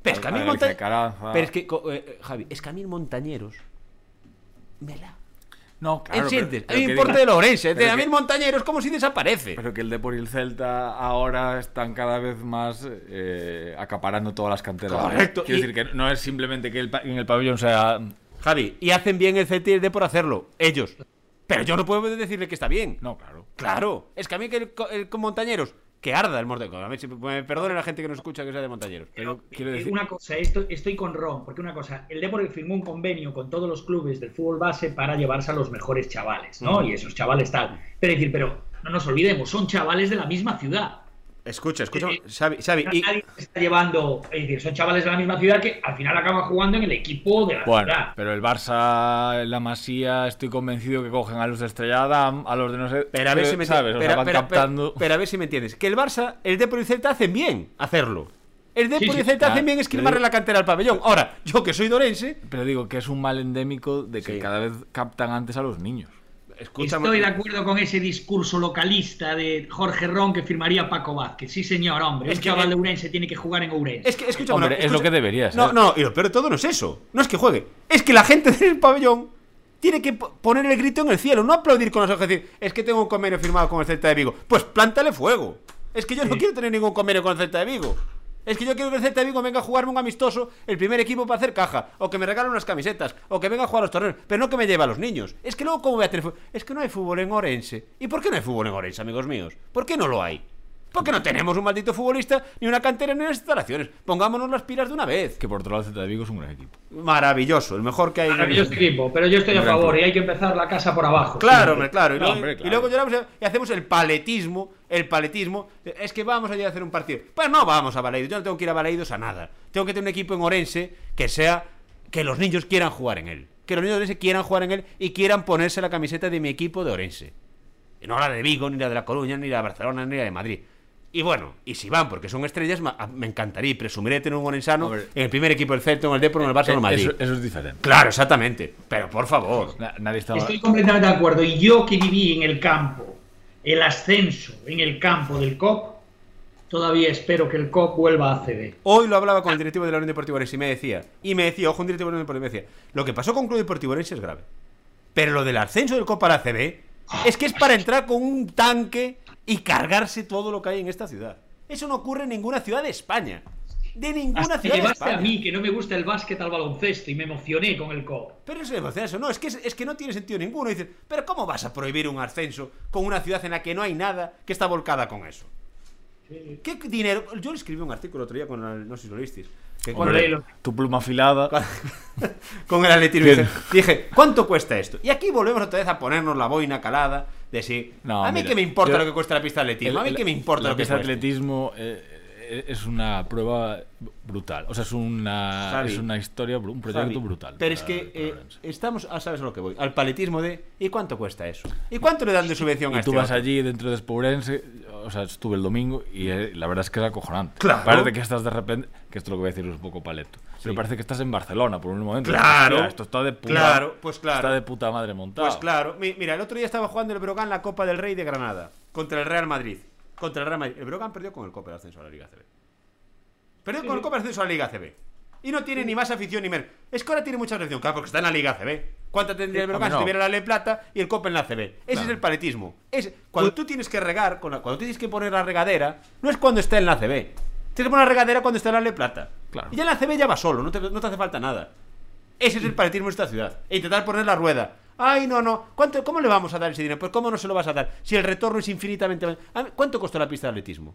Pero es que a mí al Monta- Galicia de Caranza. Pero es que, co- eh, Javi, es que a mí Montañeros. Me la. No, claro. Que importa diga- de Lorense. pero A mí que- el Montañeros es como si desaparece. Pero que el Depor y el Celta ahora están cada vez más eh, acaparando todas las canteras. Correcto, Quiero y- decir que no es simplemente que el en el pabellón sea. Javi, y hacen bien el CT y el D por hacerlo. Ellos. Pero yo no puedo decirle que está bien. No, claro. Claro. Es que a mí que el con Montañeros. Que arda el si me perdone la gente que nos escucha que sea de Montañeros. Pero quiero Eh, decir. Una cosa, esto, estoy con Ron, porque una cosa, el Depor firmó un convenio con todos los clubes del fútbol base para llevarse a los mejores chavales, ¿no? Y esos chavales tal. Pero decir, pero no nos olvidemos, son chavales de la misma ciudad. Escucha, escucha. Eh, Xavi, Xavi, y- Nadie se está llevando, es decir, son chavales de la misma ciudad que al final acaban jugando en el equipo de la Bueno, ciudad. pero el Barça, la Masía, estoy convencido que cogen a los de Estrella Damm, a los de no sé. Pero a ver si me ¿sabes? O sea, pero- van pero- captando. pero- pero a ver si me entiendes. Que el Barça, el Depor y el Celta hacen bien hacerlo. El Depor Sí, y sí, el Celta claro. hacen bien esquilmarle la cantera al pabellón. Ahora, yo que soy dorense, Pero digo que es un mal endémico de que Sí. cada vez captan antes a los niños. Escúchame. Estoy de acuerdo con ese discurso localista de Jorge Ron que firmaría Paco Vázquez. Sí, señor, hombre. Es un que- chaval de Urense tiene que jugar en Urense. Es que, escúchame, Hombre, no, es lo escucha- que debería ser. No, no, y lo peor de todo no es eso. No es que juegue. Es que la gente del pabellón tiene que po- poner el grito en el cielo, no aplaudir con los ojos y decir, es que tengo un convenio firmado con el Celta de Vigo. Pues plántale fuego. Es que yo no quiero tener ningún convenio con el Celta de Vigo. Es que yo quiero que el Celta de venga a jugarme un amistoso, el primer equipo para hacer caja, o que me regalen unas camisetas, o que venga a jugar a los torneos, pero no que me lleve a los niños. Es que luego, ¿cómo voy a tener fútbol? Es que no hay fútbol en Orense. ¿Y por qué no hay fútbol en Orense, amigos míos? ¿Por qué no lo hay? Porque no tenemos un maldito futbolista, ni una cantera, ni unas instalaciones. Pongámonos las pilas de una vez. Que por otro lado, el Celta de Vigo es un gran equipo. Maravilloso, el mejor que hay en el- Maravilloso equipo, pero yo estoy a favor y hay que empezar la casa por abajo. Claro, hombre, claro. Y, No, luego, hombre, y claro. luego lloramos y hacemos el paletismo. El paletismo. Es que vamos allá a hacer un partido. Pues no vamos a Baleidos. Yo no tengo que ir a Baleidos a nada. Tengo que tener un equipo en Orense que sea. Que los niños quieran jugar en él. Que los niños de Orense quieran jugar en él y quieran ponerse la camiseta de mi equipo de Orense. Y no la de Vigo, ni la de La Coruña, ni la de Barcelona, ni la de Madrid. Y bueno, y si van porque son estrellas, me encantaría y presumiré de tener un orensano Hombre. en el primer equipo del Celta, en el Depor, en el Barça, o en el Madrid. Eso, eso es diferente. Claro, exactamente. Pero por favor. Na- nadie estaba. Estoy completamente de acuerdo. Y yo que viví en el campo, el ascenso en el campo del COP, todavía espero que el COP vuelva a ACB. Hoy lo hablaba con el directivo de la Unión Deportiva Orense y me decía, y me decía, ojo, un directivo de la Unión Deportiva, me decía, lo que pasó con Club Deportivo Orense es grave. Pero lo del ascenso del Copa a la CB es que es para entrar con un tanque y cargarse todo lo que hay en esta ciudad. Eso no ocurre en ninguna ciudad de España. De ninguna Hasta ciudad de España. a mí, que no me gusta el básquet al baloncesto y me emocioné con el COP. Pero eso es eso, no, es que, es que no tiene sentido ninguno. Dices, pero ¿cómo vas a prohibir un ascenso con una ciudad en la que no hay nada que está volcada con eso? ¿Qué dinero? Yo le escribí un artículo el otro día con el, no sé si lo visteis. Que Hombre, lo- Tu pluma afilada. con el atletismo. Dije, dije, ¿cuánto cuesta esto? Y aquí volvemos otra vez a ponernos la boina calada de si. No, a mí mira, que me importa yo- lo que cuesta la pista de atletismo. a mí El- que me importa la lo que pista de atletismo eh, eh, es una prueba brutal. O sea, es una, Javi, es una historia, un proyecto Javi, brutal. Pero es que eh, estamos, ah, sabes a lo que voy, al paletismo de ¿y cuánto cuesta eso? ¿Y cuánto le dan de subvención a Y este tú vas otro? allí dentro de Espourense, o sea, estuve el domingo y eh, la verdad es que es acojonante. Claro. Parece que estás de repente, que esto lo que voy a decir es un poco paleto, pero parece que estás en Barcelona por un momento. Claro. Hostia, esto está de puta, Claro, pues claro. Está de puta madre montado. Pues claro, mi- mira, el otro día estaba jugando el Brogan la Copa del Rey de Granada contra el Real Madrid. Contra el Real Madrid. El Brogan perdió con el Copa de Ascenso a la Liga CB. Perdió con el Copa de Ascenso a la Liga CB. Y no tiene ni más afición ni menos. Es que ahora tiene mucha afición, claro, porque está en la Liga CB. ¿Cuánta tendría el Brogan si tuviera la Ley Plata y el Copa en la CB? Ese es el paletismo. Es, cuando tú tienes que regar, cuando tienes que poner la regadera, no es cuando está en la CB. Tienes que poner la regadera cuando está en la Ley Plata. Claro. Y ya en la CB ya va solo, no te, no te hace falta nada. Ese es el paletismo de esta ciudad. E intentar poner la rueda. Ay, no, no. ¿Cuánto, ¿Cómo le vamos a dar ese dinero? Pues ¿cómo no se lo vas a dar? Si el retorno es infinitamente... ¿Cuánto costó la pista de atletismo?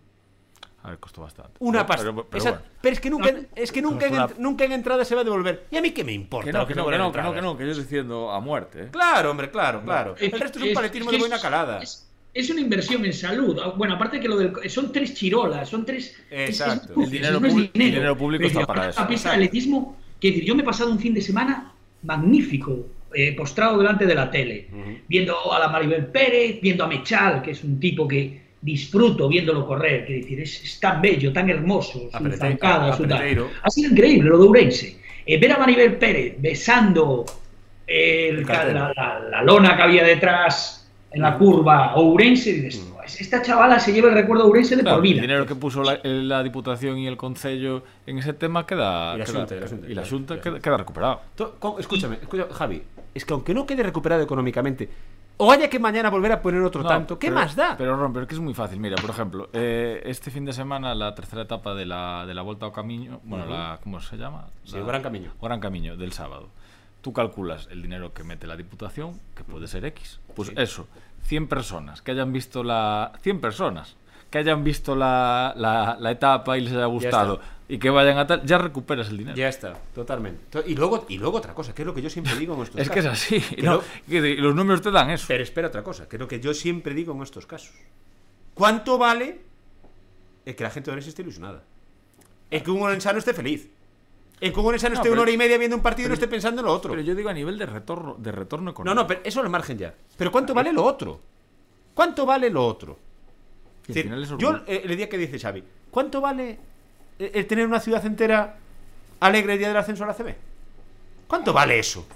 A ver, costó bastante. Una pasta. Pero, pero Esa- bueno. pero es que nunca, es que nunca, en, ent- nunca en entrada se va a devolver. ¿Y a mí qué me importa? Que lo no, que se no, que no, que no, que entrada? no, que yo estoy diciendo a muerte, ¿eh? Claro, hombre, claro, claro. El resto es un paletismo de buena calada. Es, es una inversión en salud. Ah, Bueno, aparte que lo del. Son tres chirolas, son tres. es- es- Exacto. es- El dinero no es público- dinero. el dinero público Pero está para eso. La pista de atletismo, que decir, yo me he pasado un fin de semana magnífico, eh, postrado delante de la tele, viendo a la Maribel Pérez, viendo a Mechal, que es un tipo que disfruto viéndolo correr, que decir, es, es tan bello, tan hermoso, su Apretei- zancada, su tal. Ha sido increíble lo de Ourense. Eh, ver a Maribel Pérez besando el El cartel. la, la- la lona que había detrás en la curva a Ourense, y dices, "Pues esta chavala se lleva el recuerdo de Ourense de Claro, por el vida. dinero que puso la, la Diputación y el Concello en ese tema queda. Y la queda- y la queda, queda recuperado. Escúchame, escúchame, Javi. Es que aunque no quede recuperado económicamente, o haya que mañana volver a poner otro No, tanto, ¿qué pero- más da? Pero, Ron, pero es que es muy fácil. Mira, por ejemplo, eh, este fin de semana, la tercera etapa de la, de la Vuelta ao Camiño, bueno, la, ¿cómo se llama? Sí, La- o Gran Camiño. o Gran Camiño, del sábado. Tú calculas el dinero que mete la Diputación, que puede ser X. Pues Sí. eso, 100 personas que hayan visto la... 100 personas que hayan visto la, la, la etapa y les haya gustado y que vayan a tal, ya recuperas el dinero. Ya está, totalmente. To- Y luego, y luego otra cosa, que es lo que yo siempre digo en estos Es que es casos. así. Que no, que de- los números te dan eso. Pero espera otra cosa, que es lo que yo siempre digo en estos casos. ¿Cuánto vale el que la gente de Orense esté ilusionada? El que un orensano esté feliz. El que un orensano No, esté una hora y media viendo un partido y no esté pensando en lo otro. Pero yo digo a nivel de retorno, de retorno No, económico. no, pero eso al margen ya. Pero ¿cuánto vale lo otro? ¿Cuánto vale lo otro? Es decir, es yo eh, el día que dice Xavi, ¿cuánto vale el tener una ciudad entera alegre el día del ascenso a la CB? ¿Cuánto vale eso?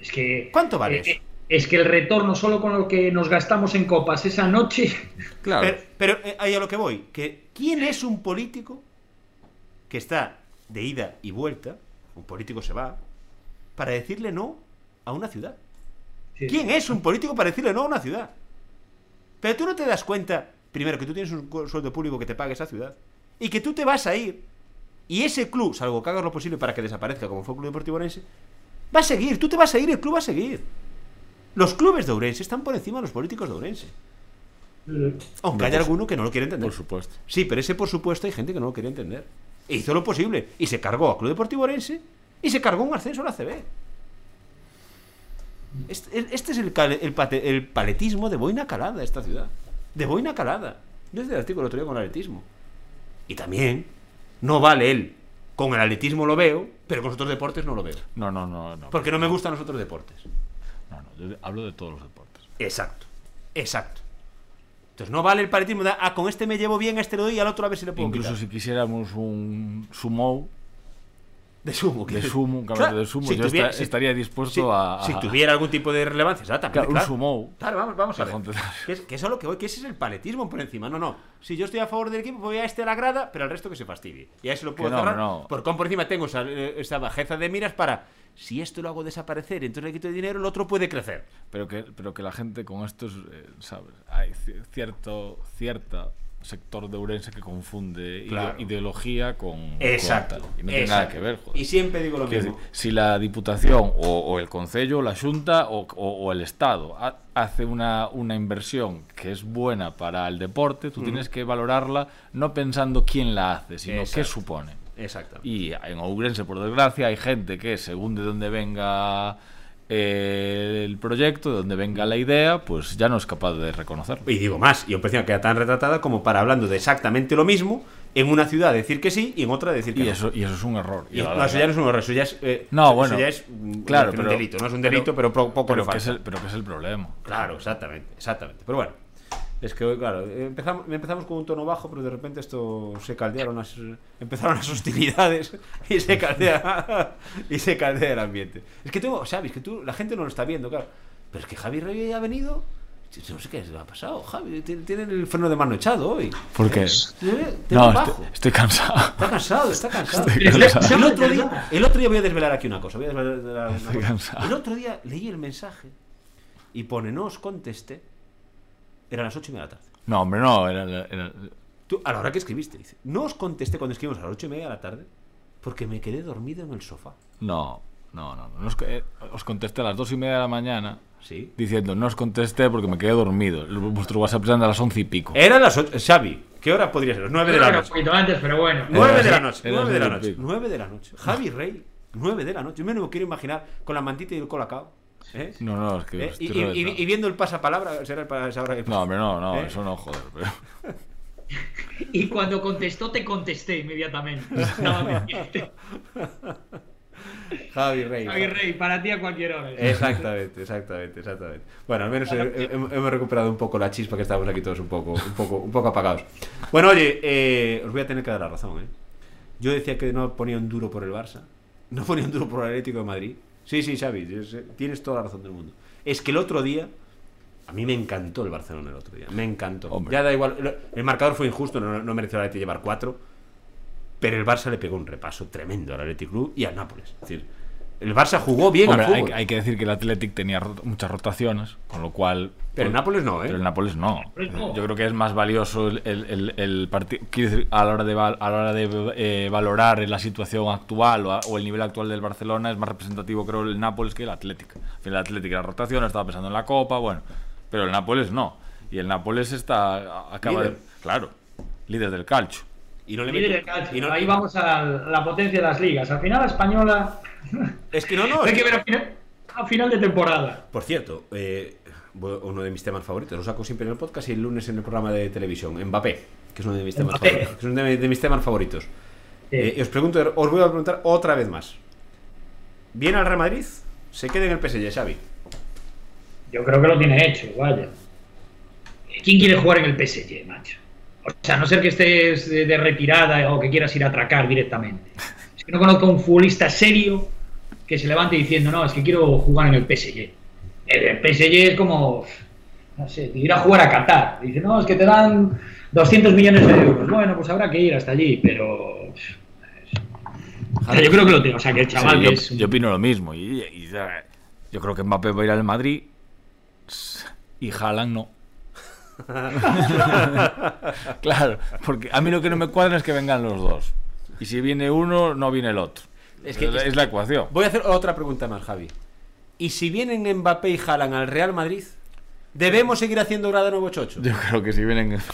Es que. ¿Cuánto vale eh, eso? eh, Es que el retorno solo con lo que nos gastamos en copas esa noche. Claro. Pero, pero, eh, ahí a lo que voy, que ¿quién es un político que está de ida y vuelta, un político se va, para decirle no a una ciudad? Sí. ¿Quién es un político para decirle no a una ciudad? Pero tú no te das cuenta, primero, que tú tienes un sueldo público que te pague esa ciudad y que tú te vas a ir y ese club, salvo que hagas lo posible para que desaparezca como fue el Club Deportivo Orense, va a seguir, tú te vas a ir, el club va a seguir. Los clubes de Ourense están por encima de los políticos de Ourense. Aunque haya alguno que no lo quiere entender. Por supuesto. Sí, pero ese por supuesto hay gente que no lo quiere entender. E hizo lo posible. Y se cargó a Club Deportivo Orense y se cargó un ascenso a la CB. Este, este es el, el paletismo de boina calada de esta ciudad. De boina calada. Yo hice el artículo el otro día con el atletismo. Y también, no vale él. Con el atletismo lo veo, pero con los otros deportes no lo veo. No, no, no. no. Porque no me gustan los otros deportes. No, no, yo hablo de todos los deportes. Exacto. Exacto. Entonces no vale el paletismo de, ah, con este me llevo bien, a este lo doy y al otro a ver si le puedo Incluso quitar. si quisiéramos un sumo, De sumo. de sumo, un Claro, de sumo, si yo tuviera- esta- si- estaría dispuesto si, a, si tuviera algún tipo de relevancia, exactamente. Claro, un claro. sumo. Claro, vamos, vamos a ver. Que es, que es lo que voy, que ese es el paletismo por encima. No, no. Si yo estoy a favor del equipo, voy a este a la grada, pero al resto que se fastidie. Y a eso lo puedo no, cerrar. no. Porque como por encima tengo esa, eh, esa bajeza de miras para. Si esto lo hago desaparecer, entonces le quito dinero, el otro puede crecer. Pero que, pero que la gente con estos, eh, ¿sabes? Hay ci- cierto cierta sector de Ourense que confunde Claro. ideología con, con Exacto. tal. Y no tiene nada que ver, joder. Y siempre digo lo mismo. si la Diputación o, o el Concello, la Junta o, o- o el Estado ha- hace una, una inversión que es buena para el deporte, tú tienes que valorarla no pensando quién la hace, sino qué supone. Exacto. Y en Ourense, por desgracia, hay gente que según de dónde venga eh, el proyecto, de dónde venga la idea, pues ya no es capaz de reconocerlo. Y digo más, y una queda tan retratada como para hablando de exactamente lo mismo, en una ciudad decir que sí y en otra decir que Y no. eso, y eso es un error. Y no, eso ya no es un error, eso ya es. eh, No, eso bueno, ya es mm, claro, un pero- delito. No es un delito, pero, po- poco pero le que es falta. el, pero que es el problema. Claro, exactamente, exactamente. Pero bueno, es que hoy, claro, empezamos, empezamos con un tono bajo, pero de repente esto se caldearon las, empezaron las hostilidades y se caldea y se caldea el ambiente. Es que tengo, sabes, que tú, la gente no lo está viendo, claro. Pero es que Javi Rey ha venido. No sé qué le ha pasado, Javi. Tiene tiene el freno de mano echado hoy. ¿Por qué? Tiene No, bajo. estoy, estoy cansado. Está cansado, está cansado. El, cansado. el otro día, el otro día voy a desvelar aquí una cosa. Voy a desvelar una cosa. El otro día leí el mensaje y pone no os contesté. Eran las 8 y media de la tarde. No, hombre, no. Era, era- Tú, a la hora que escribiste, dice, no os contesté cuando escribimos a las 8 y media de la tarde porque me quedé dormido en el sofá. no, no, no. no os, eh, os contesté a las dos y media de la mañana Sí. diciendo no os contesté porque me quedé dormido. Vuestro WhatsApp eran de las once y pico. Eran las 8. Xavi, ¿qué hora podría ser? Las 9 de la Un noche. poquito antes, pero bueno. 9 de la Era- noche. era 9 de la noche. pico. 9 de la noche. Javi Rey, 9 de la noche. Yo me lo quiero imaginar con la mantita y el colacao. ¿Eh? No, no, es que ¿Eh? estoy Y, y- y- reventado. y viendo el pasapalabra, será el que- No, hombre, no, no, ¿Eh? eso no, joder. Pero... Y cuando contestó, te contesté inmediatamente. Pendiente. Javi Rey. Javi Rey, para ti a cualquier hora. Exactamente, exactamente, exactamente. Bueno, al menos he- he- hemos recuperado un poco la chispa que estábamos aquí todos un poco, un poco, un poco apagados. Bueno, oye, eh, os voy a tener que dar la razón, ¿eh? Yo decía que no ponía un duro por el Barça, no ponía un duro por el Atlético de Madrid. Sí, sí, Xavi, es- tienes toda la razón del mundo. Es que el otro día, a mí me encantó el Barcelona el otro día, me encantó. Hombre. Ya da igual, el- marcador fue injusto, no, no mereció Atlético llevar cuatro, pero el Barça le pegó un repaso tremendo al Athletic Club y al Nápoles. Es decir, el Barça jugó bien Hombre, al hay, hay que decir que el Athletic tenía rot- muchas rotaciones, con lo cual. Pero el Nápoles no, ¿eh? Pero el Nápoles no. Yo creo que es más valioso el, el, el- el partido. Quiero decir, a la hora de, val- a la hora de eh, valorar la situación actual o, a- o el nivel actual del Barcelona, es más representativo, creo, el Nápoles que el final, el Athletic era rotación, estaba pensando en la Copa, bueno. Pero el Nápoles no. Y el Nápoles está. Acaba Líder. de. Claro, líder del calcio. Y no le Líder del calcio. y no- Ahí vamos a la potencia de las ligas. Al final, la española. Es que no, no. Hay que- ver a final, a final de temporada. Por cierto, eh, uno de mis temas favoritos, lo saco siempre en el podcast y el lunes en el programa de televisión, Mbappé, que es uno de mis temas Mbappé. favoritos. que es uno de, mis temas favoritos. Sí. Eh, y os pregunto, os voy a preguntar otra vez más. ¿Viene al Real Madrid? ¿Se queda en el PSG, Xavi? Yo creo que lo tiene hecho, vaya. ¿Quién quiere jugar en el PSG, macho? O sea, a no ser que estés de, de retirada o que quieras ir a atracar directamente. Es que no conozco a un futbolista serio que se levante diciendo, no, es que quiero jugar en el PSG. El, el PSG es como, no sé, ir a jugar a Qatar. Dice, no, es que te dan 200 millones de euros. Bueno, pues habrá que ir hasta allí, pero... O sea, yo creo que lo tiene. O sea, que el chaval Sí, que yo, es... yo opino lo mismo. Y, y- yo creo que Mbappé va a ir al Madrid y Haaland no. claro, porque a mí lo que no me cuadra es que vengan los dos. Y si viene uno, no viene el otro. Es Es, que- es la ecuación. Voy a hacer otra pregunta más, Javi. ¿Y si vienen Mbappé y Haaland al Real Madrid, ¿Debemos seguir haciendo grada nuevo chocho? Yo creo que si vienen.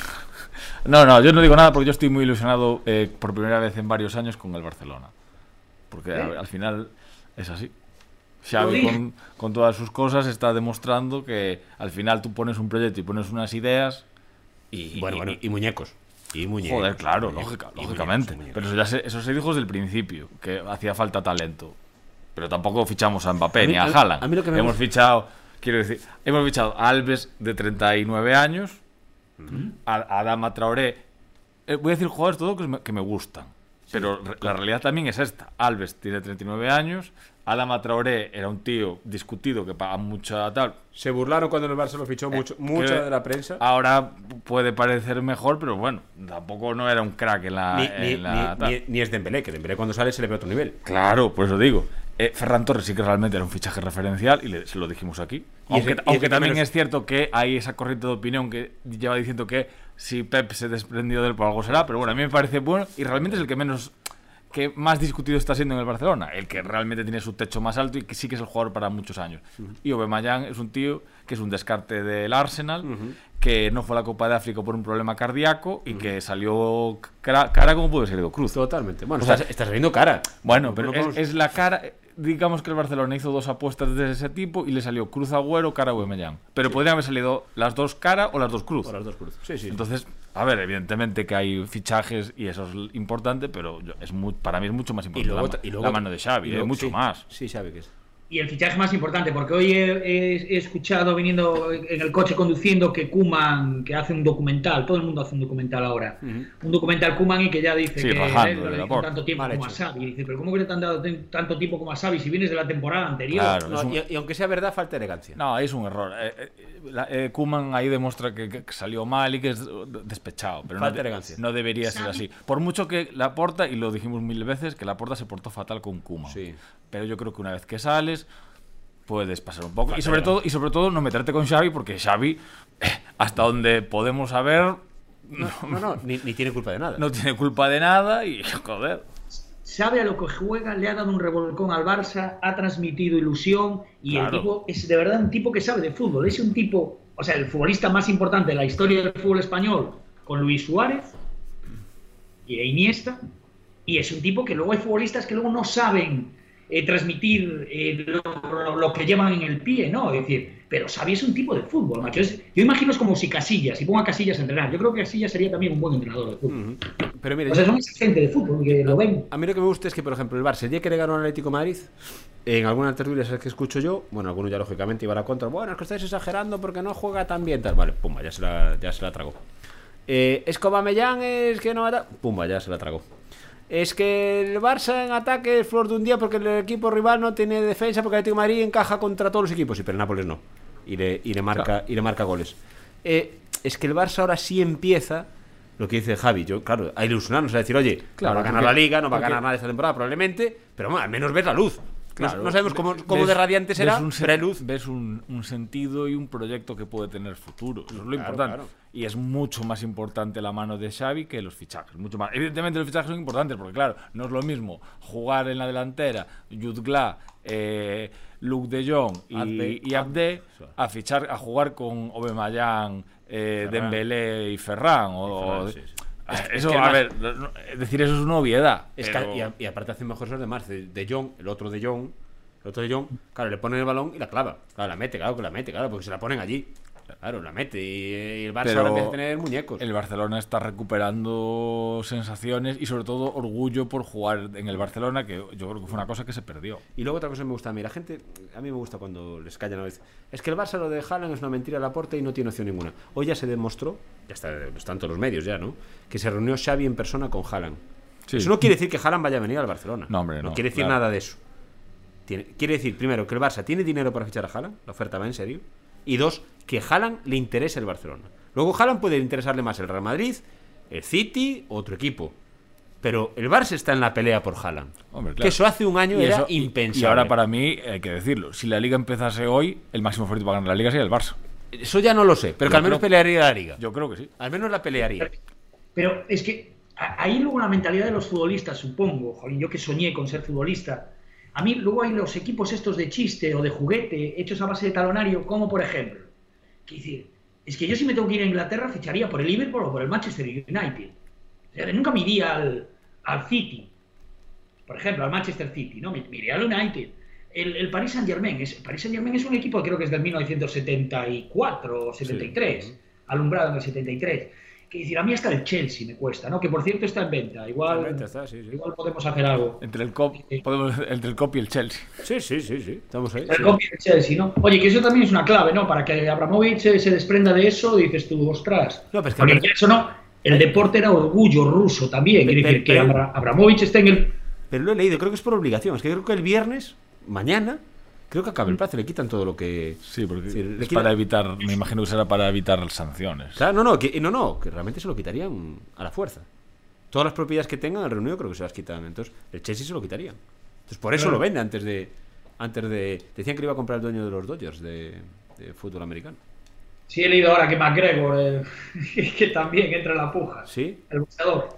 No, no, yo no digo nada porque yo estoy muy ilusionado eh, por primera vez en varios años con el Barcelona. Porque ¿Eh? a- al final es así. Xavi con, con todas sus cosas está demostrando que al final tú pones un proyecto y pones unas ideas y, Bueno, y- bueno, y- y muñecos. Y muñecos. Joder, claro, muñecos, lógica- y muñecos, lógicamente. y muñecos. Pero eso, ya se, eso se dijo desde el principio, que hacía falta talento. Pero tampoco fichamos a Mbappé A mí- ni a a- Haaland. a mí lo que me hemos gusta- fichado, quiero decir, hemos fichado a Alves de 39 años, a, a Adama Traoré. Eh, voy a decir jugadores todo que me, que me gustan. Pero re- la realidad también es esta. Alves tiene 39 años, Adama Traoré era un tío discutido que paga mucha tal. Se burlaron cuando el Barça lo fichó mucho, mucha Eh, que de la prensa. Ahora puede parecer mejor, pero bueno, tampoco no era un crack en la. ni, en ni- la ni- tal. ni- ni es Dembélé, que Dembélé cuando sale se le ve a otro nivel. Claro, por eso digo. Eh, Ferran Torres sí que realmente era un fichaje referencial y le- se lo dijimos aquí. Y Aunque, ese- y aunque ese también menos- es cierto que hay esa corriente de opinión que lleva diciendo que si Pep se desprendió de él por algo será, pero bueno, a mí me parece bueno y realmente es el que menos que más discutido está siendo en el Barcelona, el que realmente tiene su techo más alto y que sí que es el jugador para muchos años. Y Aubameyang es un tío que es un descarte del Arsenal, que no fue a la Copa de África por un problema cardíaco y que salió cara, cara como pudo ser Cruz. Totalmente. Bueno, O sea, estás, estás saliendo cara. Bueno, No pero es la cara. Digamos que el Barcelona hizo dos apuestas de ese tipo y le salió Cruz Agüero, cara Aubameyang. Pero podrían haber salido las dos cara o las dos Cruz. Por las dos cruces. Sí, sí. Entonces, a ver, evidentemente que hay fichajes y eso es importante, pero yo- es muy, para mí es mucho más y importante luego, la, y luego- la mano de Xavi, y eh, luego- mucho sí, más. Sí, Xavi que es. Y el fichaje más importante, porque hoy he, he- he escuchado viniendo en el coche conduciendo que Kuman, que hace un documental, todo el mundo hace un documental ahora, un documental Kuman y que ya dice Sí, que rajando él no de le porta. tanto tiempo Mal como a hecho. Xavi. Y dice, pero ¿cómo que te han dado tanto tiempo como a Xavi si vienes de la temporada anterior? Claro. No, es un- y, y aunque sea verdad, falta elegancia. No, es un error. Eh, eh, la- eh, Koeman ahí demuestra que, que salió mal y que es despechado. Pero Falta no, elegancia. no debería ser así. Por mucho que la porta, y lo dijimos mil veces, que la porta se portó fatal con Koeman. Sí. Pero yo creo que una vez que sales, puedes pasar un poco. Y sobre, todo, y sobre todo no meterte con Xavi, porque Xavi, eh, hasta donde podemos saber, No, no, no, ni, ni tiene culpa de nada. no tiene culpa de nada y joder. Sabe a lo que juega, le ha dado un revolcón al Barça, ha transmitido ilusión y Claro. el tipo es de verdad un tipo que sabe de fútbol. Es un tipo, o sea, el futbolista más importante de la historia del fútbol español con Luis Suárez y e Iniesta. Y es un tipo que luego hay futbolistas que luego no saben eh, transmitir eh, lo, que llevan en el pie, ¿no? Es decir, pero Xavi es un tipo de fútbol, macho. Es- yo imagino es como si Casillas, si pongo a Casillas a entrenar. Yo creo que Casillas sería también un buen entrenador de fútbol. Pero mira, O sea, son gente de fútbol que lo ven. a mí lo que me gusta es que, por ejemplo, el Barça, el día que le ganó al Atlético de Madrid, en algunas tertulias que escucho yo, bueno, algunos ya lógicamente iban a la contra, bueno, es que estáis exagerando porque no juega tan bien, tal. Vale, pumba, ya se la, ya se la tragó. Eh, es que Aubameyang es que no... Pumba, ya se la tragó. Es que el Barça en ataque es flor de un día porque el equipo rival no tiene defensa porque el Atlético de Madrid encaja contra todos los equipos, y pero el Nápoles no. Y le, y le, marca, y le marca goles. Eh, es que el Barça ahora sí empieza lo que dice Javi. Yo, claro, a ilusionarnos, a decir, oye, Claro, no va a ganar porque- la liga, no va a ganar nada esta temporada probablemente, pero bueno, al menos ves la luz. No- Claro, no, sabemos cómo, ves- de radiante será, ves un, pero hay luz. ves un, un sentido y un proyecto que puede tener futuro. Eso es lo Claro, importante. claro. Y es mucho más importante la mano de Xavi que los fichajes. Mucho más. Evidentemente los fichajes son importantes porque, claro, no es lo mismo jugar en la delantera Jutgla, eh, Luke de Jong y Abde. y Abde Eso. a fichar, a jugar con Aubameyang, eh. Dembélé y Ferran. O, Y Ferran, sí, sí. Ah, Es que- Eso, es que a ver, es decir, eso es una obviedad. Es que- pero- y, a- y aparte hacen mejores los demás. De, de Jong, el otro de Jong, el otro de Jong, claro, le ponen el balón y la clava. Claro, la mete, claro que la mete, claro, porque se la ponen allí. Claro, la mete. Y, el Barça Pero ahora empieza a tener muñecos. El Barcelona está recuperando sensaciones y sobre todo orgullo por jugar en el Barcelona, que yo creo que fue una cosa que se perdió. Y luego otra cosa que me gusta a mí, la gente, a mí me gusta cuando les callan a veces. Es que el Barça lo de Haaland es una mentira la aporte y no tiene opción ninguna. Hoy ya se demostró, ya está, están todos los medios ya, ¿no? Que se reunió Xavi en persona con Haaland. Sí. Eso no quiere decir que Haaland vaya a venir al Barcelona. No, hombre, no, quiere decir claro. nada de eso. Tiene- quiere decir, primero, que el Barça tiene dinero para fichar a Haaland, la oferta va en serio. Y dos, que Haaland le interesa el Barcelona. Luego Haaland puede interesarle más el Real Madrid, el City, otro equipo. Pero el Barça está en la pelea por Haaland. Hombre, claro. Que eso hace un año Y era eso- impensable. Y ahora para mí, hay que decirlo, si la liga empezase hoy, el máximo favorito para ganar la liga sería el Barça. Eso ya no lo sé, pero que al menos creo- pelearía la liga. Yo creo que sí. Al menos la pelearía. Pero es que ahí luego la mentalidad de los futbolistas, supongo, jolín, yo que soñé con ser futbolista, a mí luego hay los equipos estos de chiste o de juguete hechos a base de talonario, como por ejemplo, decir, es que yo si me tengo que ir a Inglaterra ficharía por el Liverpool o por el Manchester United. O sea, nunca me iría al, al City, por ejemplo, al Manchester City, ¿no? Me, me iría al United. El, el Paris Saint Germain, es, Paris Saint Germain es un equipo que creo que es del 1974 o 73, Sí. alumbrado en el 73. Que decir, a mí hasta el Chelsea me cuesta, ¿no? Que por cierto está en venta. Igual, En venta está, sí, sí. igual podemos hacer algo. Entre el, cop, podemos, entre el cop y el Chelsea. Sí, sí, sí, sí. Estamos ahí. El sí. copy del Chelsea, ¿no? Oye, que eso también es una clave, ¿no? Para que Abramovich se, se desprenda de eso, dices tú, ostras. No, pero es que- Porque eso no, el deporte era orgullo ruso también. Quiere decir que Abramovich está en el. Pero lo he leído, creo que es por obligación. Es que creo que el viernes, mañana, creo que acaba el plazo, le quitan todo lo que. Sí, porque Sí, es para evitar, me imagino que será para evitar sanciones. Claro, no, no, que, no, no, que realmente se lo quitarían a la fuerza. Todas las propiedades que tengan el Reino Unido creo que se las quitan. Entonces, el Chelsea se lo quitarían. Entonces, por eso Claro. lo vende antes de. Antes de. Decían que le iba a comprar el dueño de los Dodgers de, de fútbol americano. Sí, he leído ahora que McGregor, eh, que también entra en la puja. ¿Sí? El boxeador.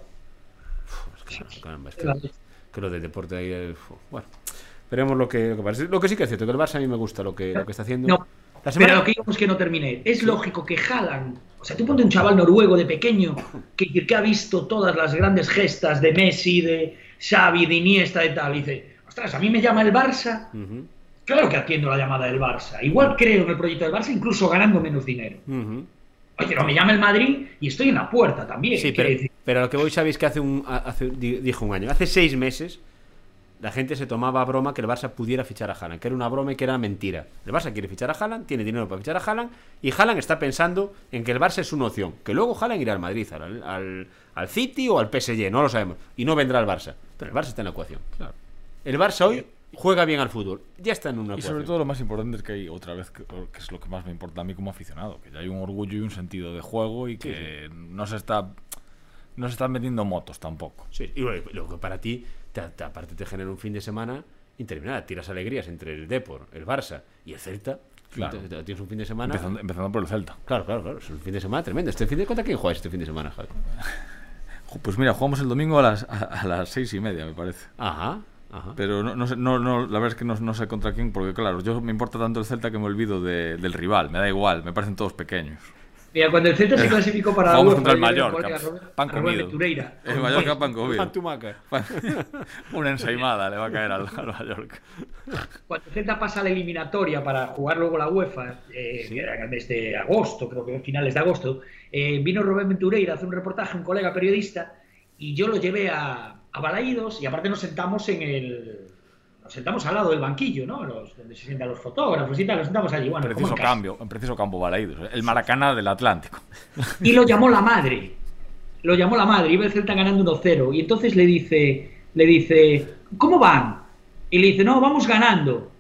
Pues, claro, caramba, es que, que lo del deporte ahí. eh, bueno, veremos lo que, lo que parece. Lo que sí que es cierto, que el Barça a mí me gusta lo que, lo que está haciendo. No, La semana- Pero lo que digo es que no terminé. Es lógico que jalan. O sea, tú ponte un chaval noruego de pequeño que, que ha visto todas las grandes gestas de Messi, de Xavi, de Iniesta, de tal. Y dice, ostras, a mí me llama el Barça. Ujú, Claro que atiendo la llamada del Barça. Igual creo en el proyecto del Barça, incluso ganando menos dinero. ujú. Oye, pero me llama el Madrid y estoy en la puerta también. Sí, pero, pero lo que voy sabéis que hace un, a- hace, di- dijo un año, hace seis meses, la gente se tomaba a broma que el Barça pudiera fichar a Haaland, que era una broma y que era mentira. El Barça quiere fichar a Haaland, tiene dinero para fichar a Haaland, y Haaland está pensando en que el Barça es una opción, que luego Haaland irá al Madrid, al, al, al City o al PSG, no lo sabemos, y no vendrá al Barça. Pero el Barça está en la ecuación. Claro. El Barça hoy juega bien al fútbol, ya está en una Y ecuación. sobre todo lo más importante es que hay otra vez, que, que es lo que más me importa a mí como aficionado, que ya hay un orgullo y un sentido de juego y que no se está no se están vendiendo motos tampoco. Sí, y lo que para ti, te- te- aparte te genera un fin de semana interminable. Tiras alegrías entre el Depor, el Barça y el Celta. Claro. Te- Tienes un fin de semana. Empezando, empezando por el Celta. Claro, claro, claro. Es un fin de semana tremendo. Este fin de ¿Contra quién jugáis este fin de semana, Javi? Pues mira, jugamos el domingo a las, a, a las seis y media, me parece. Ajá, ajá. Pero no, no sé, no, no, la verdad es que no, no sé contra quién, porque claro, yo me importa tanto el Celta que me olvido de- del rival, me da igual, me parecen todos pequeños. Mira, cuando el Celta se clasificó para UEFA, contra el Mallorca, pan comido. Ventureira. El Mallorca pan comido. Pantumaca. Una ensaimada le va a caer al, al Mallorca. Cuando el Celta pasa a la eliminatoria para jugar luego la UEFA, eh, que era en el mes de agosto, creo que finales de agosto, eh, vino Robert Ventureira a hacer un reportaje, un colega periodista, y yo lo llevé a, a Balaídos y aparte nos sentamos en el... Nos sentamos al lado del banquillo, ¿no? Los- donde se sientan los fotógrafos y tal, nos sentamos allí. Bueno, Preciso cambio, en preciso campo Balaídos. El Maracaná del Atlántico. Y lo llamó la madre. Lo llamó la madre. Iba el Celta ganando 1-0. Y entonces le dice, le dice, ¿cómo van? Y le dice, no, vamos ganando.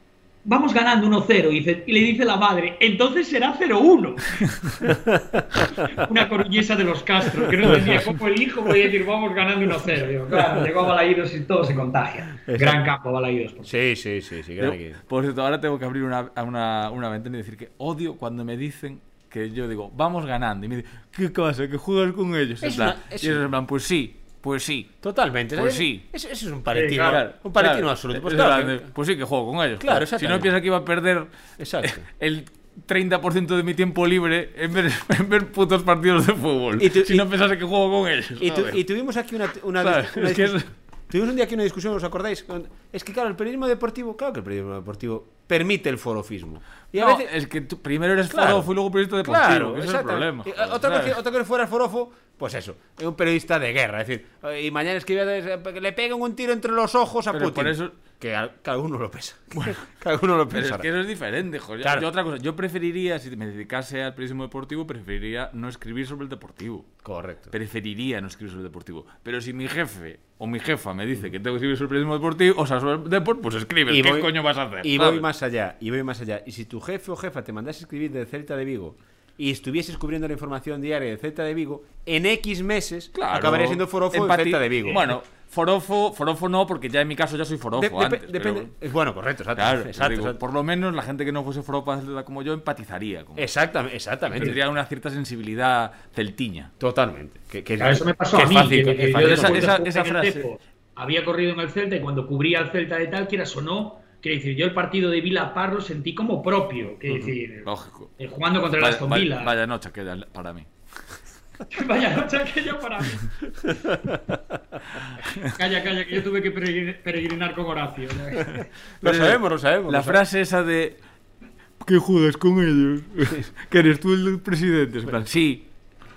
Vamos ganando 1-0. Y, dice- y le dice la madre, entonces será 0-1. Una coruñesa de los Castros, que no entendía cómo el hijo podía decir, vamos ganando 1-0. Digo, claro, llegó a Balaídos y todo se contagia. Gran campo Balaídos. por Sí, sí, sí, sí. gran Yo, por cierto, ahora tengo que abrir una, una, una ventana y decir que odio cuando me dicen que yo digo, vamos ganando. Y me dicen, ¿qué cosa? ¿Que juegas con ellos? En Es plan, una- es y ellos en plan, pues sí, pues sí. Totalmente. Pues sí. Ese, ese es un paletino. Sí, claro, un paletino Claro, absoluto. Pues es claro, que- pues sí, que juego con ellos. Claro, si no piensa que iba a perder Exacto. el 30% de mi tiempo libre en ver, en ver putos partidos de fútbol. Y tú- si y- no pensase que juego con ellos. Y, tu- y tuvimos aquí una, una, una Es que es- Tuvimos un día aquí una discusión, ¿os acordáis? Es que, claro, el periodismo deportivo, claro que el periodismo deportivo permite el forofismo. Y a No, veces. es que tú primero eres Claro. forofo y luego periodista deportivo. Claro, ese es el problema. Y, eh, otra, cosa ¿sabes? que, otra cosa que fuera forofo, pues eso, es un periodista de guerra. Es decir, y mañana escribe que le peguen un tiro entre los ojos a Pero Putin. por eso- Que a- cada uno lo pesa. cada uno lo pesa. es que eso es diferente, joder. Claro. Yo otra cosa, yo preferiría, si me dedicase al periodismo deportivo, preferiría no escribir sobre el deportivo. Correcto. Preferiría no escribir sobre el deportivo. Pero si mi jefe o mi jefa me dice que tengo que escribir sobre el periodismo deportivo, o sea, sobre el deporte, pues escribe. ¿Qué voy- coño vas a hacer? Y ¿sabes? voy más allá, y voy más allá. Y si tu jefe o jefa te mandase a escribir del Celta de Vigo y estuvieses cubriendo la información diaria del Celta de Vigo, en X meses Claro. acabaría siendo forofo Empati- Celta de Vigo. Bueno, forofo, forofo no, porque ya en mi caso ya soy forofo De- depe- antes, depende. pero- es Bueno, correcto, exacto. Claro, exacto, digo, exacto. por lo menos la gente que no fuese forofo como yo empatizaría con Exactamente, exactamente. Tendría una cierta sensibilidad celtiña. Totalmente. Que, que- Claro, eso me pasó que a mí. fácil, que- que es que fácil. yo Esa- de esa- frase. Había corrido en el Celta y cuando cubría al Celta de tal, quieras o no, Quiero decir, yo el partido de Vila Park lo sentí como propio. Quiero decir, Lógico. eh, jugando contra el Aston vaya- Villa. vaya noche aquella para mí. Vaya noche aquella para mí. calla, calla, que yo tuve que peregrin- peregrinar con Horacio. Lo sabemos, lo sabemos. La lo frase esa de. ¿Qué juegas con ellos? ¿Que eres tú el presidente? Sí,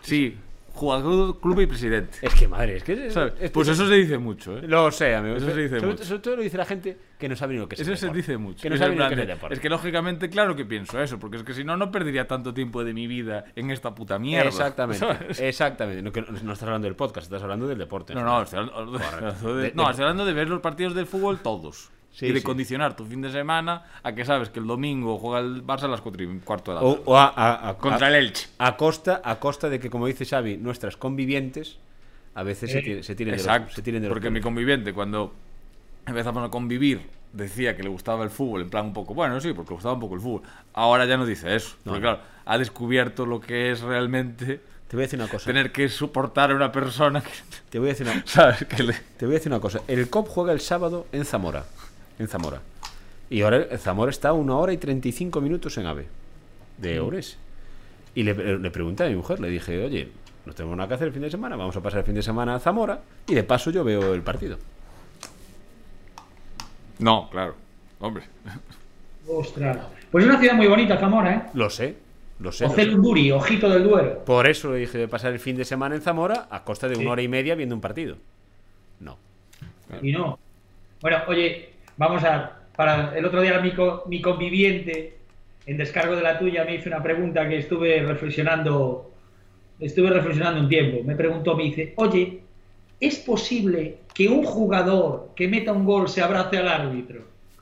sí. Jugador, club y presidente. Es que madre, es que. ¿Sabes? es- Pues eso se dice mucho, ¿eh? Lo sé, amigo. Eso se dice sobre, mucho. sobre todo lo dice la gente que no sabe ni lo que es. Eso se deporte. dice mucho. Que no Es sabe ni lo que es deporte. es que lógicamente, claro que pienso eso, porque es que si no, no perdería tanto tiempo de mi vida en esta puta mierda. Exactamente. ¿sabes? Exactamente. No, que no, estás hablando del podcast, estás hablando del deporte. No, no, estoy hablando de, no, estoy hablando de ver los partidos del fútbol todos. Sí, y de sí. condicionar tu fin de semana a que sabes que el domingo juega el Barça a las 4 y cuarto de la O, tarde. o a, a- a- Contra a- el Elche. A costa, a costa de que, como dice Xavi, nuestras convivientes a veces se, Eh, tiren, se tiren de Exacto. los, se tiren de los porque mi conviviente, cuando empezamos a convivir, decía que le gustaba el fútbol, en plan un poco, bueno, sí, porque le gustaba un poco el fútbol. Ahora ya no dice eso. No, porque claro, ha descubierto lo que es realmente Te voy a decir una cosa. tener que soportar a una persona que, Te voy a decir una, ¿sabes? Que le... te voy a decir una cosa. El COP juega el sábado en Zamora. En Zamora. Y ahora el Zamora está a una hora y 35 minutos en AVE. De Ores. Y le, le pregunté a mi mujer, le dije, oye, no tenemos nada que hacer el fin de semana, vamos a pasar el fin de semana a Zamora y de paso yo veo el partido. No, claro. Hombre. Ostras. Pues es una ciudad muy bonita, Zamora, ¿eh? Lo sé, lo sé. lo sé. Ocelunduri, ojito del Duero. Por eso le dije de pasar el fin de semana en Zamora a costa de una hora y media viendo un partido. No. Y no. Bueno, oye, vamos a. Para el otro día mi, co- mi conviviente, en descargo de la tuya, me hizo una pregunta que estuve reflexionando. Estuve reflexionando un tiempo. Me preguntó, me dice, oye, ¿es posible que un jugador que meta un gol se abrace al árbitro?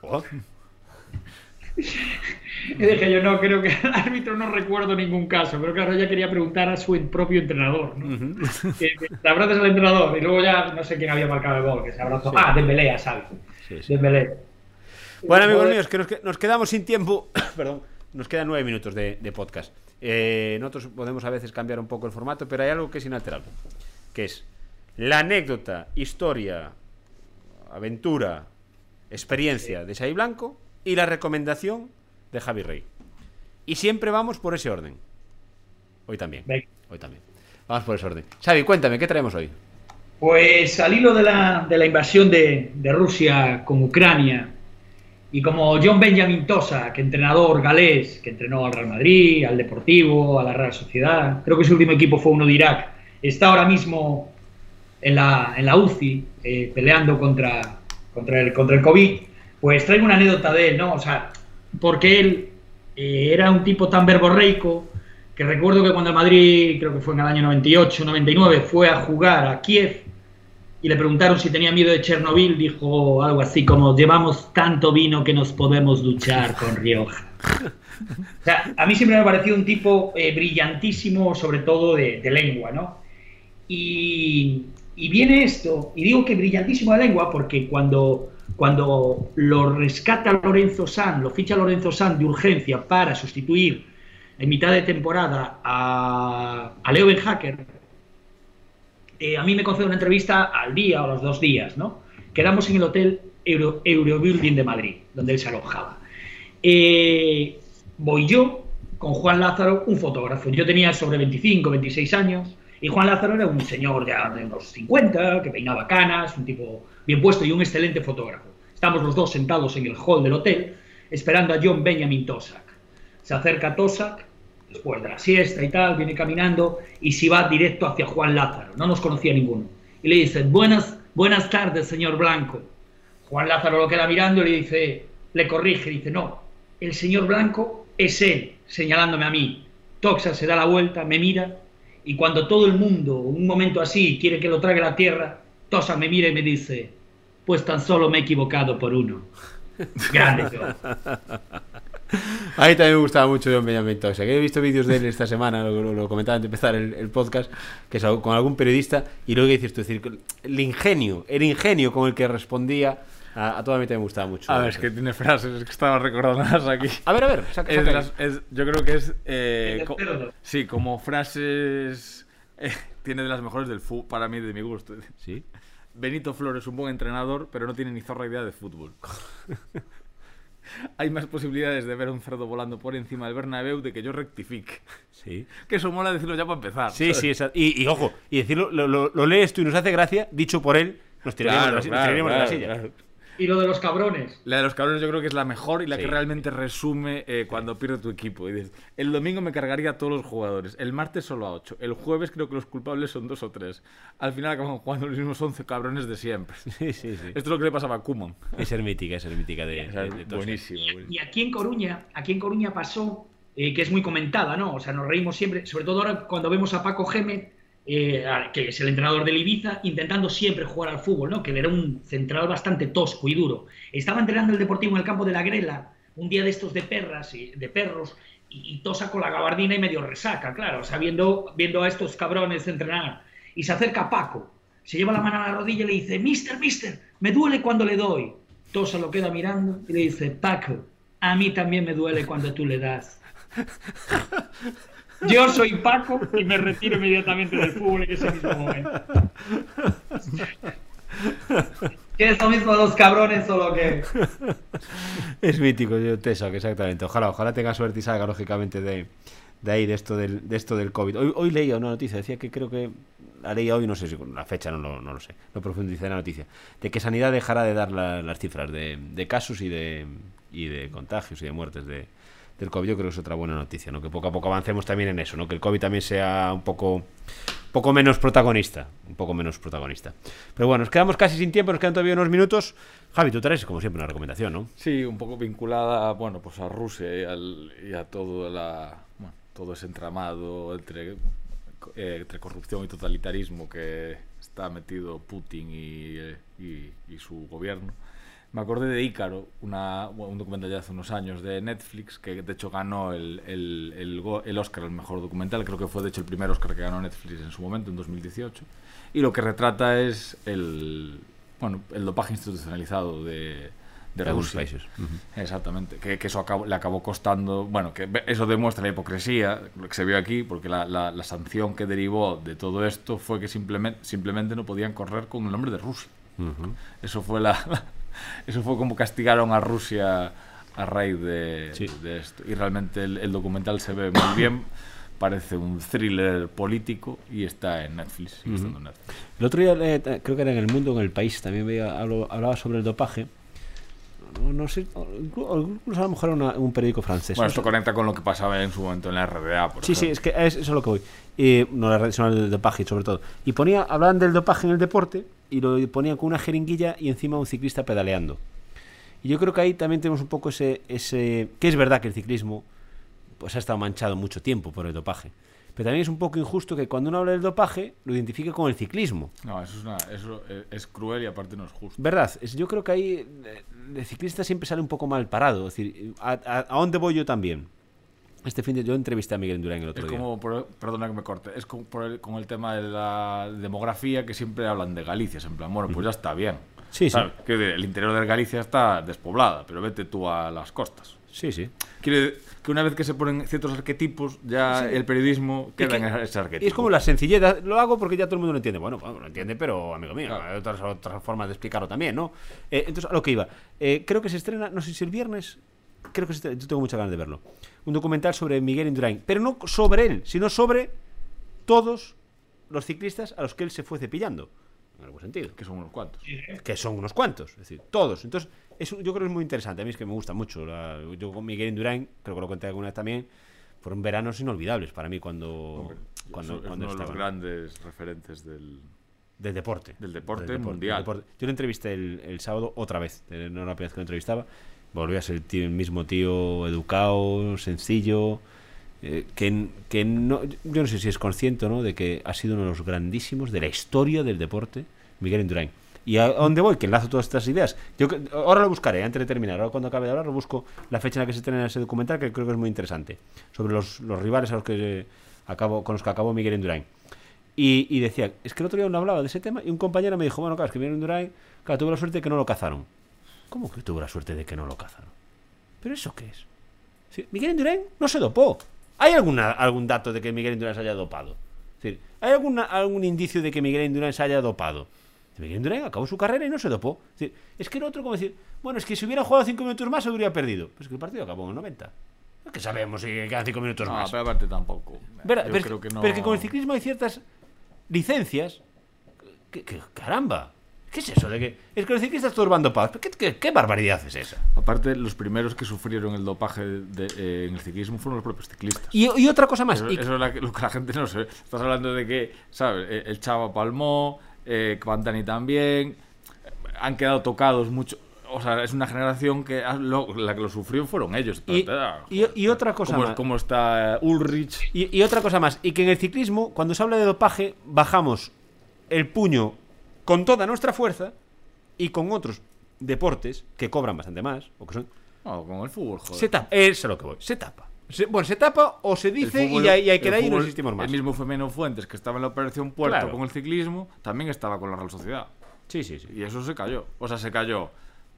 Y dije yo, no, creo que al árbitro no recuerdo ningún caso, pero claro, ya quería preguntar a su propio entrenador, ¿no? Que que te abrazas al entrenador y luego ya no sé quién había marcado el gol, que se abrazó. Sí. Ah, Dembélé, ya sabes. Sí, sí. Dembélé. Bueno, amigos míos, que nos, que- nos quedamos sin tiempo. Perdón, nos quedan nueve minutos de, de podcast. Eh, nosotros podemos a veces cambiar un poco el formato, pero hay algo que es inalterable, que es la anécdota, historia, aventura, experiencia de Xavi Blanco y la recomendación de Javi Rey. Y siempre vamos por ese orden. Hoy también. Hoy también. Vamos por ese orden. Xavi, cuéntame, ¿qué traemos hoy? Pues al hilo de la, de la invasión de, de Rusia con Ucrania y como John Benjamin Tosa, que entrenador galés, que entrenó al Real Madrid, al Deportivo, a la Real Sociedad, creo que su último equipo fue uno de Irak, está ahora mismo en la, en la UCI eh, peleando contra, contra, el, contra el COVID, pues traigo una anécdota de él, ¿no? O sea, porque él eh, era un tipo tan verborreico que recuerdo que cuando el Madrid, creo que fue en el año 98, 99, fue a jugar a Kiev y le preguntaron si tenía miedo de Chernobyl, dijo algo así como, llevamos tanto vino que nos podemos duchar con Rioja. A mí siempre me ha parecido un tipo eh, brillantísimo, sobre todo de, de lengua, ¿no? Y, y viene esto, y digo que brillantísimo de lengua porque cuando, cuando lo rescata Lorenzo San, lo ficha Lorenzo San de urgencia para sustituir en mitad de temporada a, a Leo Ben Hacker, eh, a mí me concede una entrevista al día o los dos días, ¿no? Quedamos en el hotel Euro, Eurobuilding de Madrid, donde él se alojaba. Eh, voy yo con Juan Lázaro, un fotógrafo. Yo tenía sobre 25, 26 años, y Juan Lázaro era un señor ya de unos 50, que peinaba canas, un tipo bien puesto y un excelente fotógrafo. Estamos los dos sentados en el hall del hotel, esperando a John Benjamin Tosak. Se acerca Tosak, después de la siesta y tal, viene caminando y se va directo hacia Juan Lázaro. No nos conocía ninguno. Y le dice, buenas, buenas tardes, señor Blanco. Juan Lázaro lo queda mirando y le dice, le corrige, dice, no, el señor Blanco es él, señalándome a mí. Toxa se da la vuelta, me mira, y cuando todo el mundo, un momento así, quiere que lo trague a la tierra, Tosa me mira y me dice, pues tan solo me he equivocado por uno. Grande. A mí también me gustaba mucho John Benjamin Toxa, que he visto vídeos de él esta semana, lo, lo- lo comentaba antes de empezar el, el podcast, que es algo- con algún periodista, y luego que dices tú, es decir, el ingenio, el ingenio con el que respondía a, a todo a mí también me gustaba mucho. A ver, es que tiene frases, es que estaba recordándolas aquí. A ver, a ver, saca- Es saca- las- es- yo creo que es. eh, co- sí, como frases. eh, tiene de las mejores del fútbol, para mí, de mi gusto. Sí. Benito Flores es un buen entrenador, pero no tiene ni zorra idea de fútbol. hay más posibilidades de ver un cerdo volando por encima del Bernabéu de que yo rectifique. Sí. Que eso mola decirlo ya para empezar. Sí, ¿sabes? sí, esa- y, y ojo, y decirlo, lo, lo- lo lees tú y nos hace gracia, dicho por él, nos tiraríamos, Claro, de, la, si- nos claro, tiraríamos de la claro, silla. Y lo de los cabrones. La de los cabrones yo creo que es la mejor y la Sí. que realmente resume eh, cuando pierde tu equipo. Y dices, el domingo me cargaría a todos los jugadores, el martes solo a 8, el jueves creo que los culpables son dos o tres. Al final acaban jugando los mismos 11 cabrones de siempre. Sí, sí, sí. Esto es lo que le pasaba a Koeman. Es ser mítica, es ser mítica de, de, de buenísimo, buenísimo. Y aquí en Coruña, aquí en Coruña pasó, eh, que es muy comentada, ¿no? O sea, nos reímos siempre, sobre todo ahora cuando vemos a Paco Gémez, eh, que es el entrenador del Ibiza, intentando siempre jugar al fútbol, ¿no? Que era un entrenador bastante tosco y duro. Estaba entrenando el Deportivo en el campo de la Grela, un día de estos de perras, y, de perros, y, tosa con la gabardina y medio resaca, claro, o sea, viendo, viendo a estos cabrones entrenar. Y se acerca Paco, se lleva la mano a la rodilla y le dice, Mister, Mister, me duele cuando le doy. Tosa lo queda mirando y le dice, Paco, a mí también me duele cuando tú le das. Yo soy Paco y me retiro inmediatamente del fútbol en ese mismo momento. Que es lo mismo los cabrones, solo que. Es mítico, yo Tesa, que exactamente. Ojalá, ojalá tenga suerte y salga, lógicamente, de, de ahí, de esto del, de esto del COVID. Hoy, hoy leía una noticia, decía que creo que la leía hoy, no sé si con la fecha, no, lo- no lo sé, no profundicé en la noticia, de que Sanidad dejará de dar la- las cifras de, de casos y de, y de contagios y de muertes de, del COVID. Yo creo que es otra buena noticia, ¿no? Que poco a poco avancemos también en eso, ¿no? Que el COVID también sea un poco, poco menos protagonista, un poco menos protagonista. Pero bueno, nos quedamos casi sin tiempo, nos quedan todavía unos minutos. Javi, tú traes, como siempre, una recomendación, ¿no? Sí, un poco vinculada, bueno, pues a Rusia y, al- y a todo la, bueno, todo ese entramado entre, eh, entre corrupción y totalitarismo que está metido Putin y, eh, y- y su gobierno. Me acordé de Ícaro, una, un documental ya hace unos años de Netflix, que de hecho ganó el, el, el, el Oscar al mejor documental, creo que fue de hecho el primer Oscar que ganó Netflix en su momento, en 2018. Y lo que retrata es el, bueno, el dopaje institucionalizado de, de algunos Rusia. países. Exactamente, que, que eso acabó- le acabó costando, bueno, que eso demuestra la hipocresía, que se vio aquí, porque la, la- la sanción que derivó de todo esto fue que simplemente, simplemente no podían correr con el nombre de Rusia. Ujú. Eso fue la, eso fue como castigaron a Rusia a raíz de, Sí. de esto. Y realmente el, el documental se ve muy bien, parece un thriller político y está en Netflix. sigue estando en Netflix. El otro día, eh, creo que era en El Mundo, en El País, también veía, hablaba sobre el dopaje. No, no sé, incluso a lo mejor una- un periódico francés. Bueno, No esto sé. conecta con lo que pasaba en su momento en la RDA, por Sí, sí, ejemplo. es que es, eso es lo que voy. Eh, no la sino el dopaje, sobre todo. Y ponía, hablaban del dopaje en el deporte y lo ponían con una jeringuilla y encima un ciclista pedaleando. Y yo creo que ahí también tenemos un poco ese, ese que es verdad que el ciclismo pues ha estado manchado mucho tiempo por el dopaje. Pero también es un poco injusto que cuando uno habla del dopaje lo identifique con el ciclismo. No, eso es, una- eso eh, es cruel y aparte no es justo. ¿Verdad? Yo creo que ahí eh, el ciclista siempre sale un poco mal parado. Es decir, ¿a, a, a dónde voy yo también? Este fin de yo entrevisté a Miguel Indurain el otro Es día. como, por- perdona que me corte, es como por el- con el tema de la demografía que siempre hablan de Galicia, en plan, bueno, pues ya está bien. Sí, sí. Que el interior de Galicia está despoblada, pero vete tú a las costas. Sí, sí. Quiere que una vez que se ponen ciertos arquetipos, ya el periodismo queda que- en ese arquetipo. Y es como la sencillez. Lo hago porque ya todo el mundo lo entiende. Bueno, bueno, lo entiende, pero amigo mío, Claro. hay otras, otras formas de explicarlo también, ¿no? Eh, entonces, a lo que iba. Eh, creo que se estrena, no sé si el viernes. Creo que se estrena, yo tengo muchas ganas de verlo. Un documental sobre Miguel Indurain. Pero no sobre él, sino sobre todos los ciclistas a los que él se fue cepillando. En algún sentido. Que son unos cuantos. que son unos cuantos, es decir, todos. Entonces, eso yo creo que es muy interesante. A mí es que me gusta mucho. La- yo con Miguel Indurain, creo que lo conté alguna vez también, fueron veranos inolvidables para mí cuando, cuando, es cuando uno de los grandes referentes del... del deporte. Del deporte mundial. deporte. Yo lo entrevisté el, el sábado otra vez, no era la primera vez que lo entrevistaba. Volvió a ser el, tío- el mismo tío educado, sencillo. eh, que, que no, yo no sé si es consciente no de que ha sido uno de los grandísimos de la historia del deporte, Miguel Indurain. ¿Y a dónde voy? Que enlazo todas estas ideas. Yo ahora lo buscaré, antes de terminar. Ahora cuando acabe de hablar, lo busco la fecha en la que se estrena ese documental, que creo que es muy interesante. Sobre los, los rivales a los que eh, acabo, con los que acabó Miguel Indurain. Y, y decía, es que el otro día uno hablaba de ese tema y un compañero me dijo, bueno, claro, es que Miguel Indurain, claro, tuvo la suerte de que no lo cazaron. ¿Cómo que tuvo la suerte de que no lo cazaron? ¿Pero eso qué es? Miguel Indurain no se dopó. ¿Hay alguna, algún dato de que Miguel Indurain se haya dopado? Es decir, ¿hay alguna, algún indicio de que Miguel Indurain se haya dopado? Miguel Indurain acabó su carrera y no se dopó. Es, decir, es que el otro, como decir, bueno, es que si hubiera jugado cinco minutos más, habría perdido. Pues que el partido acabó en el 90. Es que sabemos si quedan cinco minutos No, más. pero aparte tampoco. Verá, Yo pero, creo que no. pero que con el ciclismo hay ciertas licencias. Que, que- caramba. ¿Qué es eso de que.? Es que los ciclistas van dopados. ¿Qué, qué, qué barbaridad es esa? Aparte, los primeros que sufrieron el dopaje de- eh, en el ciclismo fueron los propios ciclistas. Y, y otra cosa más. Eso, y- eso es la lo que la gente no sabe. Estás hablando de que, ¿sabes? El- El Chava palmó, eh, también. eh, Han quedado tocados mucho. O sea, es una generación que lo- la que lo sufrió fueron ellos. Y- Ah, y- y otra cosa como, más. como está Ulrich. Y, y otra cosa más, y que en el ciclismo, cuando se habla de dopaje, bajamos el puño con toda nuestra fuerza y con otros deportes que cobran bastante más, o que son... No, con el fútbol, joder. Se tapa, eso es lo que voy, se tapa. Se- bueno, se tapa o se dice y fútbol- y ahí el queda ahí y no existimos más. El mismo Femeno Fuentes, que estaba en la Operación Puerto Claro. con el ciclismo, también estaba con la Real Sociedad. Sí, sí, sí. Y eso se cayó. O sea, se cayó.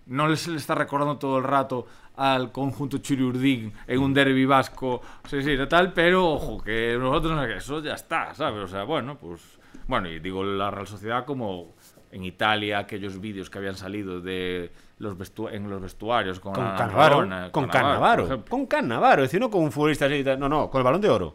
No les- se le está recordando todo el rato al conjunto Churiurdín en un derby vasco, sí, sí, tal, pero ojo, que nosotros no eso ya está, ¿sabes? O sea, bueno, pues. Bueno, y digo la Real Sociedad como en Italia, aquellos vídeos que habían salido de los en los vestuarios con, Con Cannavaro, con Cannavaro, con Cannavaro, es decir, no con un futbolista así, no, no, con el balón de oro.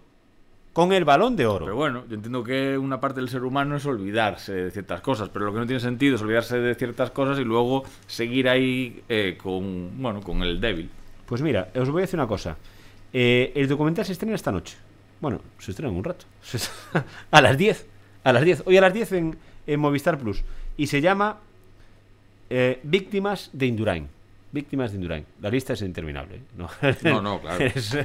Con el balón de oro. Pero bueno, yo entiendo que una parte del ser humano es olvidarse de ciertas cosas, pero lo que no tiene sentido es olvidarse de ciertas cosas y luego seguir ahí eh, con, bueno, con el débil. Pues mira, os voy a decir una cosa. Eh, el documental se estrena esta noche. Bueno, se estrena en un rato. A las 10. A las 10. Hoy a las 10 en, en Movistar Plus. Y se llama eh, Víctimas de Indurain. Víctimas de Indurain. La lista es interminable. ¿eh? No, No, no, claro. Es,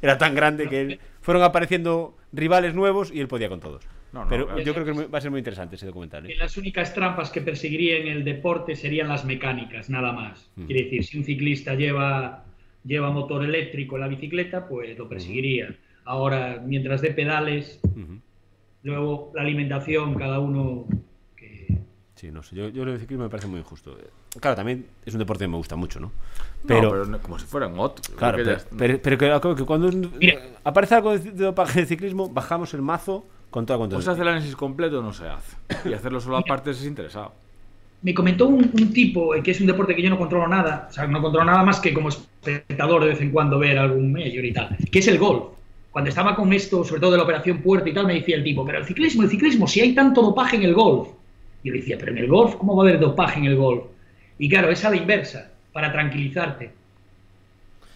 era tan grande que él- fueron apareciendo rivales nuevos y él podía con todos. No, no, Pero claro. yo creo que va a ser muy interesante ese documental. ¿eh? Las únicas trampas que perseguiría en el deporte serían las mecánicas, nada más. Mm. Quiere decir, si un ciclista lleva, lleva motor eléctrico en la bicicleta, pues lo perseguiría. Ahora, mientras dé pedales, Ujú. luego la alimentación, cada uno. Sí, no sé. Yo, yo el ciclismo me parece muy injusto. Claro, también es un deporte que me gusta mucho, ¿no? Pero, pero no- como si fueran otro. Claro, que pero, ya- pero, pero que, cuando Mira. aparece algo de, de dopaje de ciclismo, bajamos el mazo con toda o contra. se hace el análisis completo o no se hace. Y hacerlo solo aparte es interesado. Me comentó un, un tipo eh, que es un deporte que yo no controlo nada, o sea, no controlo nada más que como espectador de vez en cuando ver algún mayor y tal, que es el golf. Cuando estaba con esto, sobre todo de la operación Puerto y tal, me decía el tipo, pero el ciclismo, el ciclismo, si hay tanto dopaje en el golf. Y yo le decía, pero en el golf, ¿cómo va a haber dopaje en el golf? Y claro, es a la inversa, para tranquilizarte.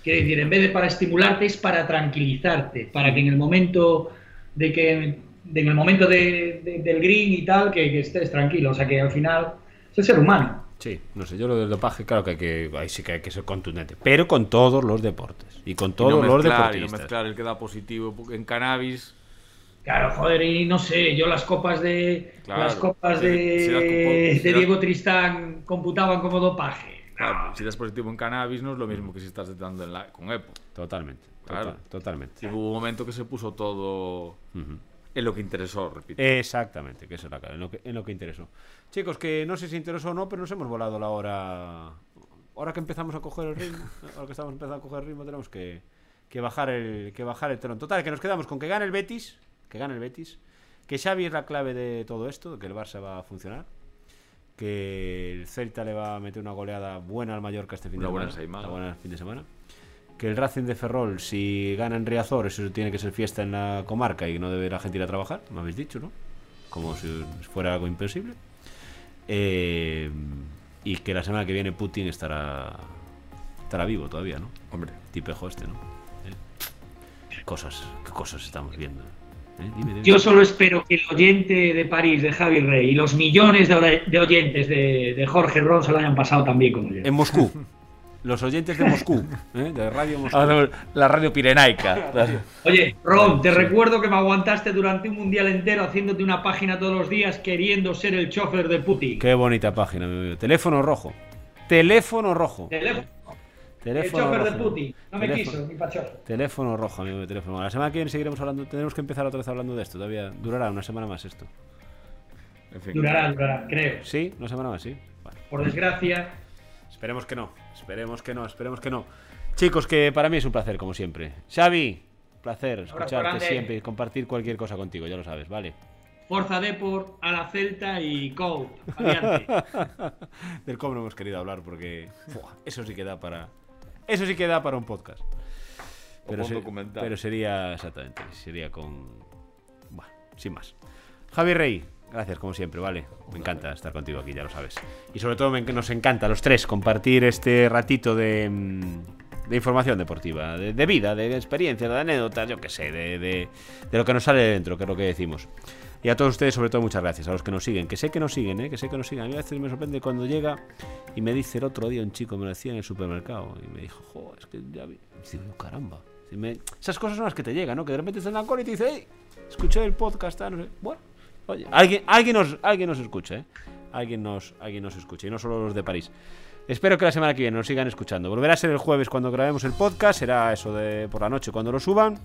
Quiere decir, en vez de para estimularte, es para tranquilizarte, para que en el momento de que de- en el momento de- de- del green y tal, que, que estés tranquilo. O sea que al final es el ser humano. Sí, no sé, yo lo del dopaje, claro que hay que, ahí sí que hay que ser contundente. Pero con todos los deportes. Y con todos y no los mezclar, y no deportistas. mezclar el que da positivo en cannabis. Claro, joder, y no sé, yo las copas de Claro, las copas de, si de Diego Tristán computaban como dopaje. Claro, si das positivo en cannabis no es lo mismo que si estás en la, con EPO. Totalmente, Claro. total- totalmente. Y hubo un momento que se puso todo en lo que interesó, repito. Exactamente, que eso es la clave, en lo que, en lo que interesó. Chicos, que no sé si interesó o no, pero nos hemos volado la hora. Ahora que empezamos a coger el ritmo, ahora que estamos empezando a coger el ritmo, tenemos que, que bajar el que bajar el telón. Total, que nos quedamos con que gane el Betis, que gane el Betis, que Xavi es la clave de todo esto, que el Barça va a funcionar, que el Celta le va a meter una goleada buena al Mallorca este fin Una de buena semana. una buena fin de semana. Que el Racing de Ferrol, si gana en Riazor, eso tiene que ser fiesta en la comarca y no debe la gente ir a trabajar, me habéis dicho, ¿no? Como si fuera algo imposible. Eh, y que la semana que viene Putin estará estará vivo todavía, ¿no? Hombre, Tipejo este, ¿no? ¿Eh? Cosas, qué cosas estamos viendo. ¿Eh? Dime, dime. Yo solo espero que el oyente de París, de Javi Rey, y los millones de, oyentes de, de Jorge Ron se lo hayan pasado también como yo. En Moscú. Los oyentes de Moscú, ¿eh? de Radio Moscú. la radio pirenaica. Oye, Ron, te recuerdo que me aguantaste durante un mundial entero haciéndote una página todos los días queriendo ser el chofer de Putin. Qué bonita página, mi amigo. Teléfono rojo. Teléfono rojo. Teléfono. El Teléfono chofer de. Putin. No me Teléfono- quiso, mi pachoso. Teléfono rojo, amigo, teléfono. La semana que viene seguiremos hablando. Tenemos que empezar otra vez hablando de esto. Todavía durará una semana más esto. En fin. Durará, durará, creo. ¿Sí? ¿Una semana más? Sí. Vale. Por desgracia, Esperemos que no. Esperemos que no. Esperemos que no. Chicos, que para mí es un placer, como siempre. Xavi, placer escucharte siempre y compartir cualquier cosa contigo, ya lo sabes, ¿vale? Forza Deport, a la Celta y Cow. Adiante. Del cómo no hemos querido hablar porque ¡fua! eso sí que da para eso sí que da para un podcast. Pero, un se- documental. pero sería exactamente, sería con bueno, sin más. Javi Rey, gracias como siempre, vale. Me encanta estar contigo aquí, ya lo sabes. Y sobre todo me- nos encanta los tres compartir este ratito de, mm, de información deportiva, de, de vida, de experiencia, de anécdotas, yo qué sé, de, de- de lo que nos sale de dentro, que es lo que decimos. Y a todos ustedes, sobre todo, muchas gracias. A los que nos siguen, que sé que nos siguen, ¿eh? que sé que nos siguen. A mí a veces me sorprende cuando llega y me dice el otro día un chico, me lo decía en el supermercado, y me dijo, jo, es que ya vi. Digo, caramba. Y me- Esas cosas son las que te llegan, ¿no? Que de repente estás en la cola y te dice, hey, escuché el podcast, no sé. Bueno, oye, alguien, alguien, nos, alguien nos escucha, ¿eh? Alguien nos, alguien nos escucha, y no solo los de París. Espero que la semana que viene nos sigan escuchando. Volverá a ser el jueves cuando grabemos el podcast, será eso de por la noche cuando lo suban.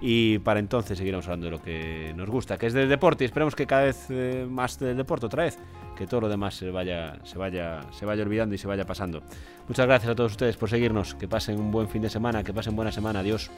Y para entonces seguiremos hablando de lo que nos gusta, que es del deporte. Y esperemos que cada vez eh, más del deporte otra vez, que todo lo demás se vaya, se vaya, se vaya olvidando y se vaya pasando. Muchas gracias a todos ustedes por seguirnos. Que pasen un buen fin de semana, que pasen buena semana. Adiós.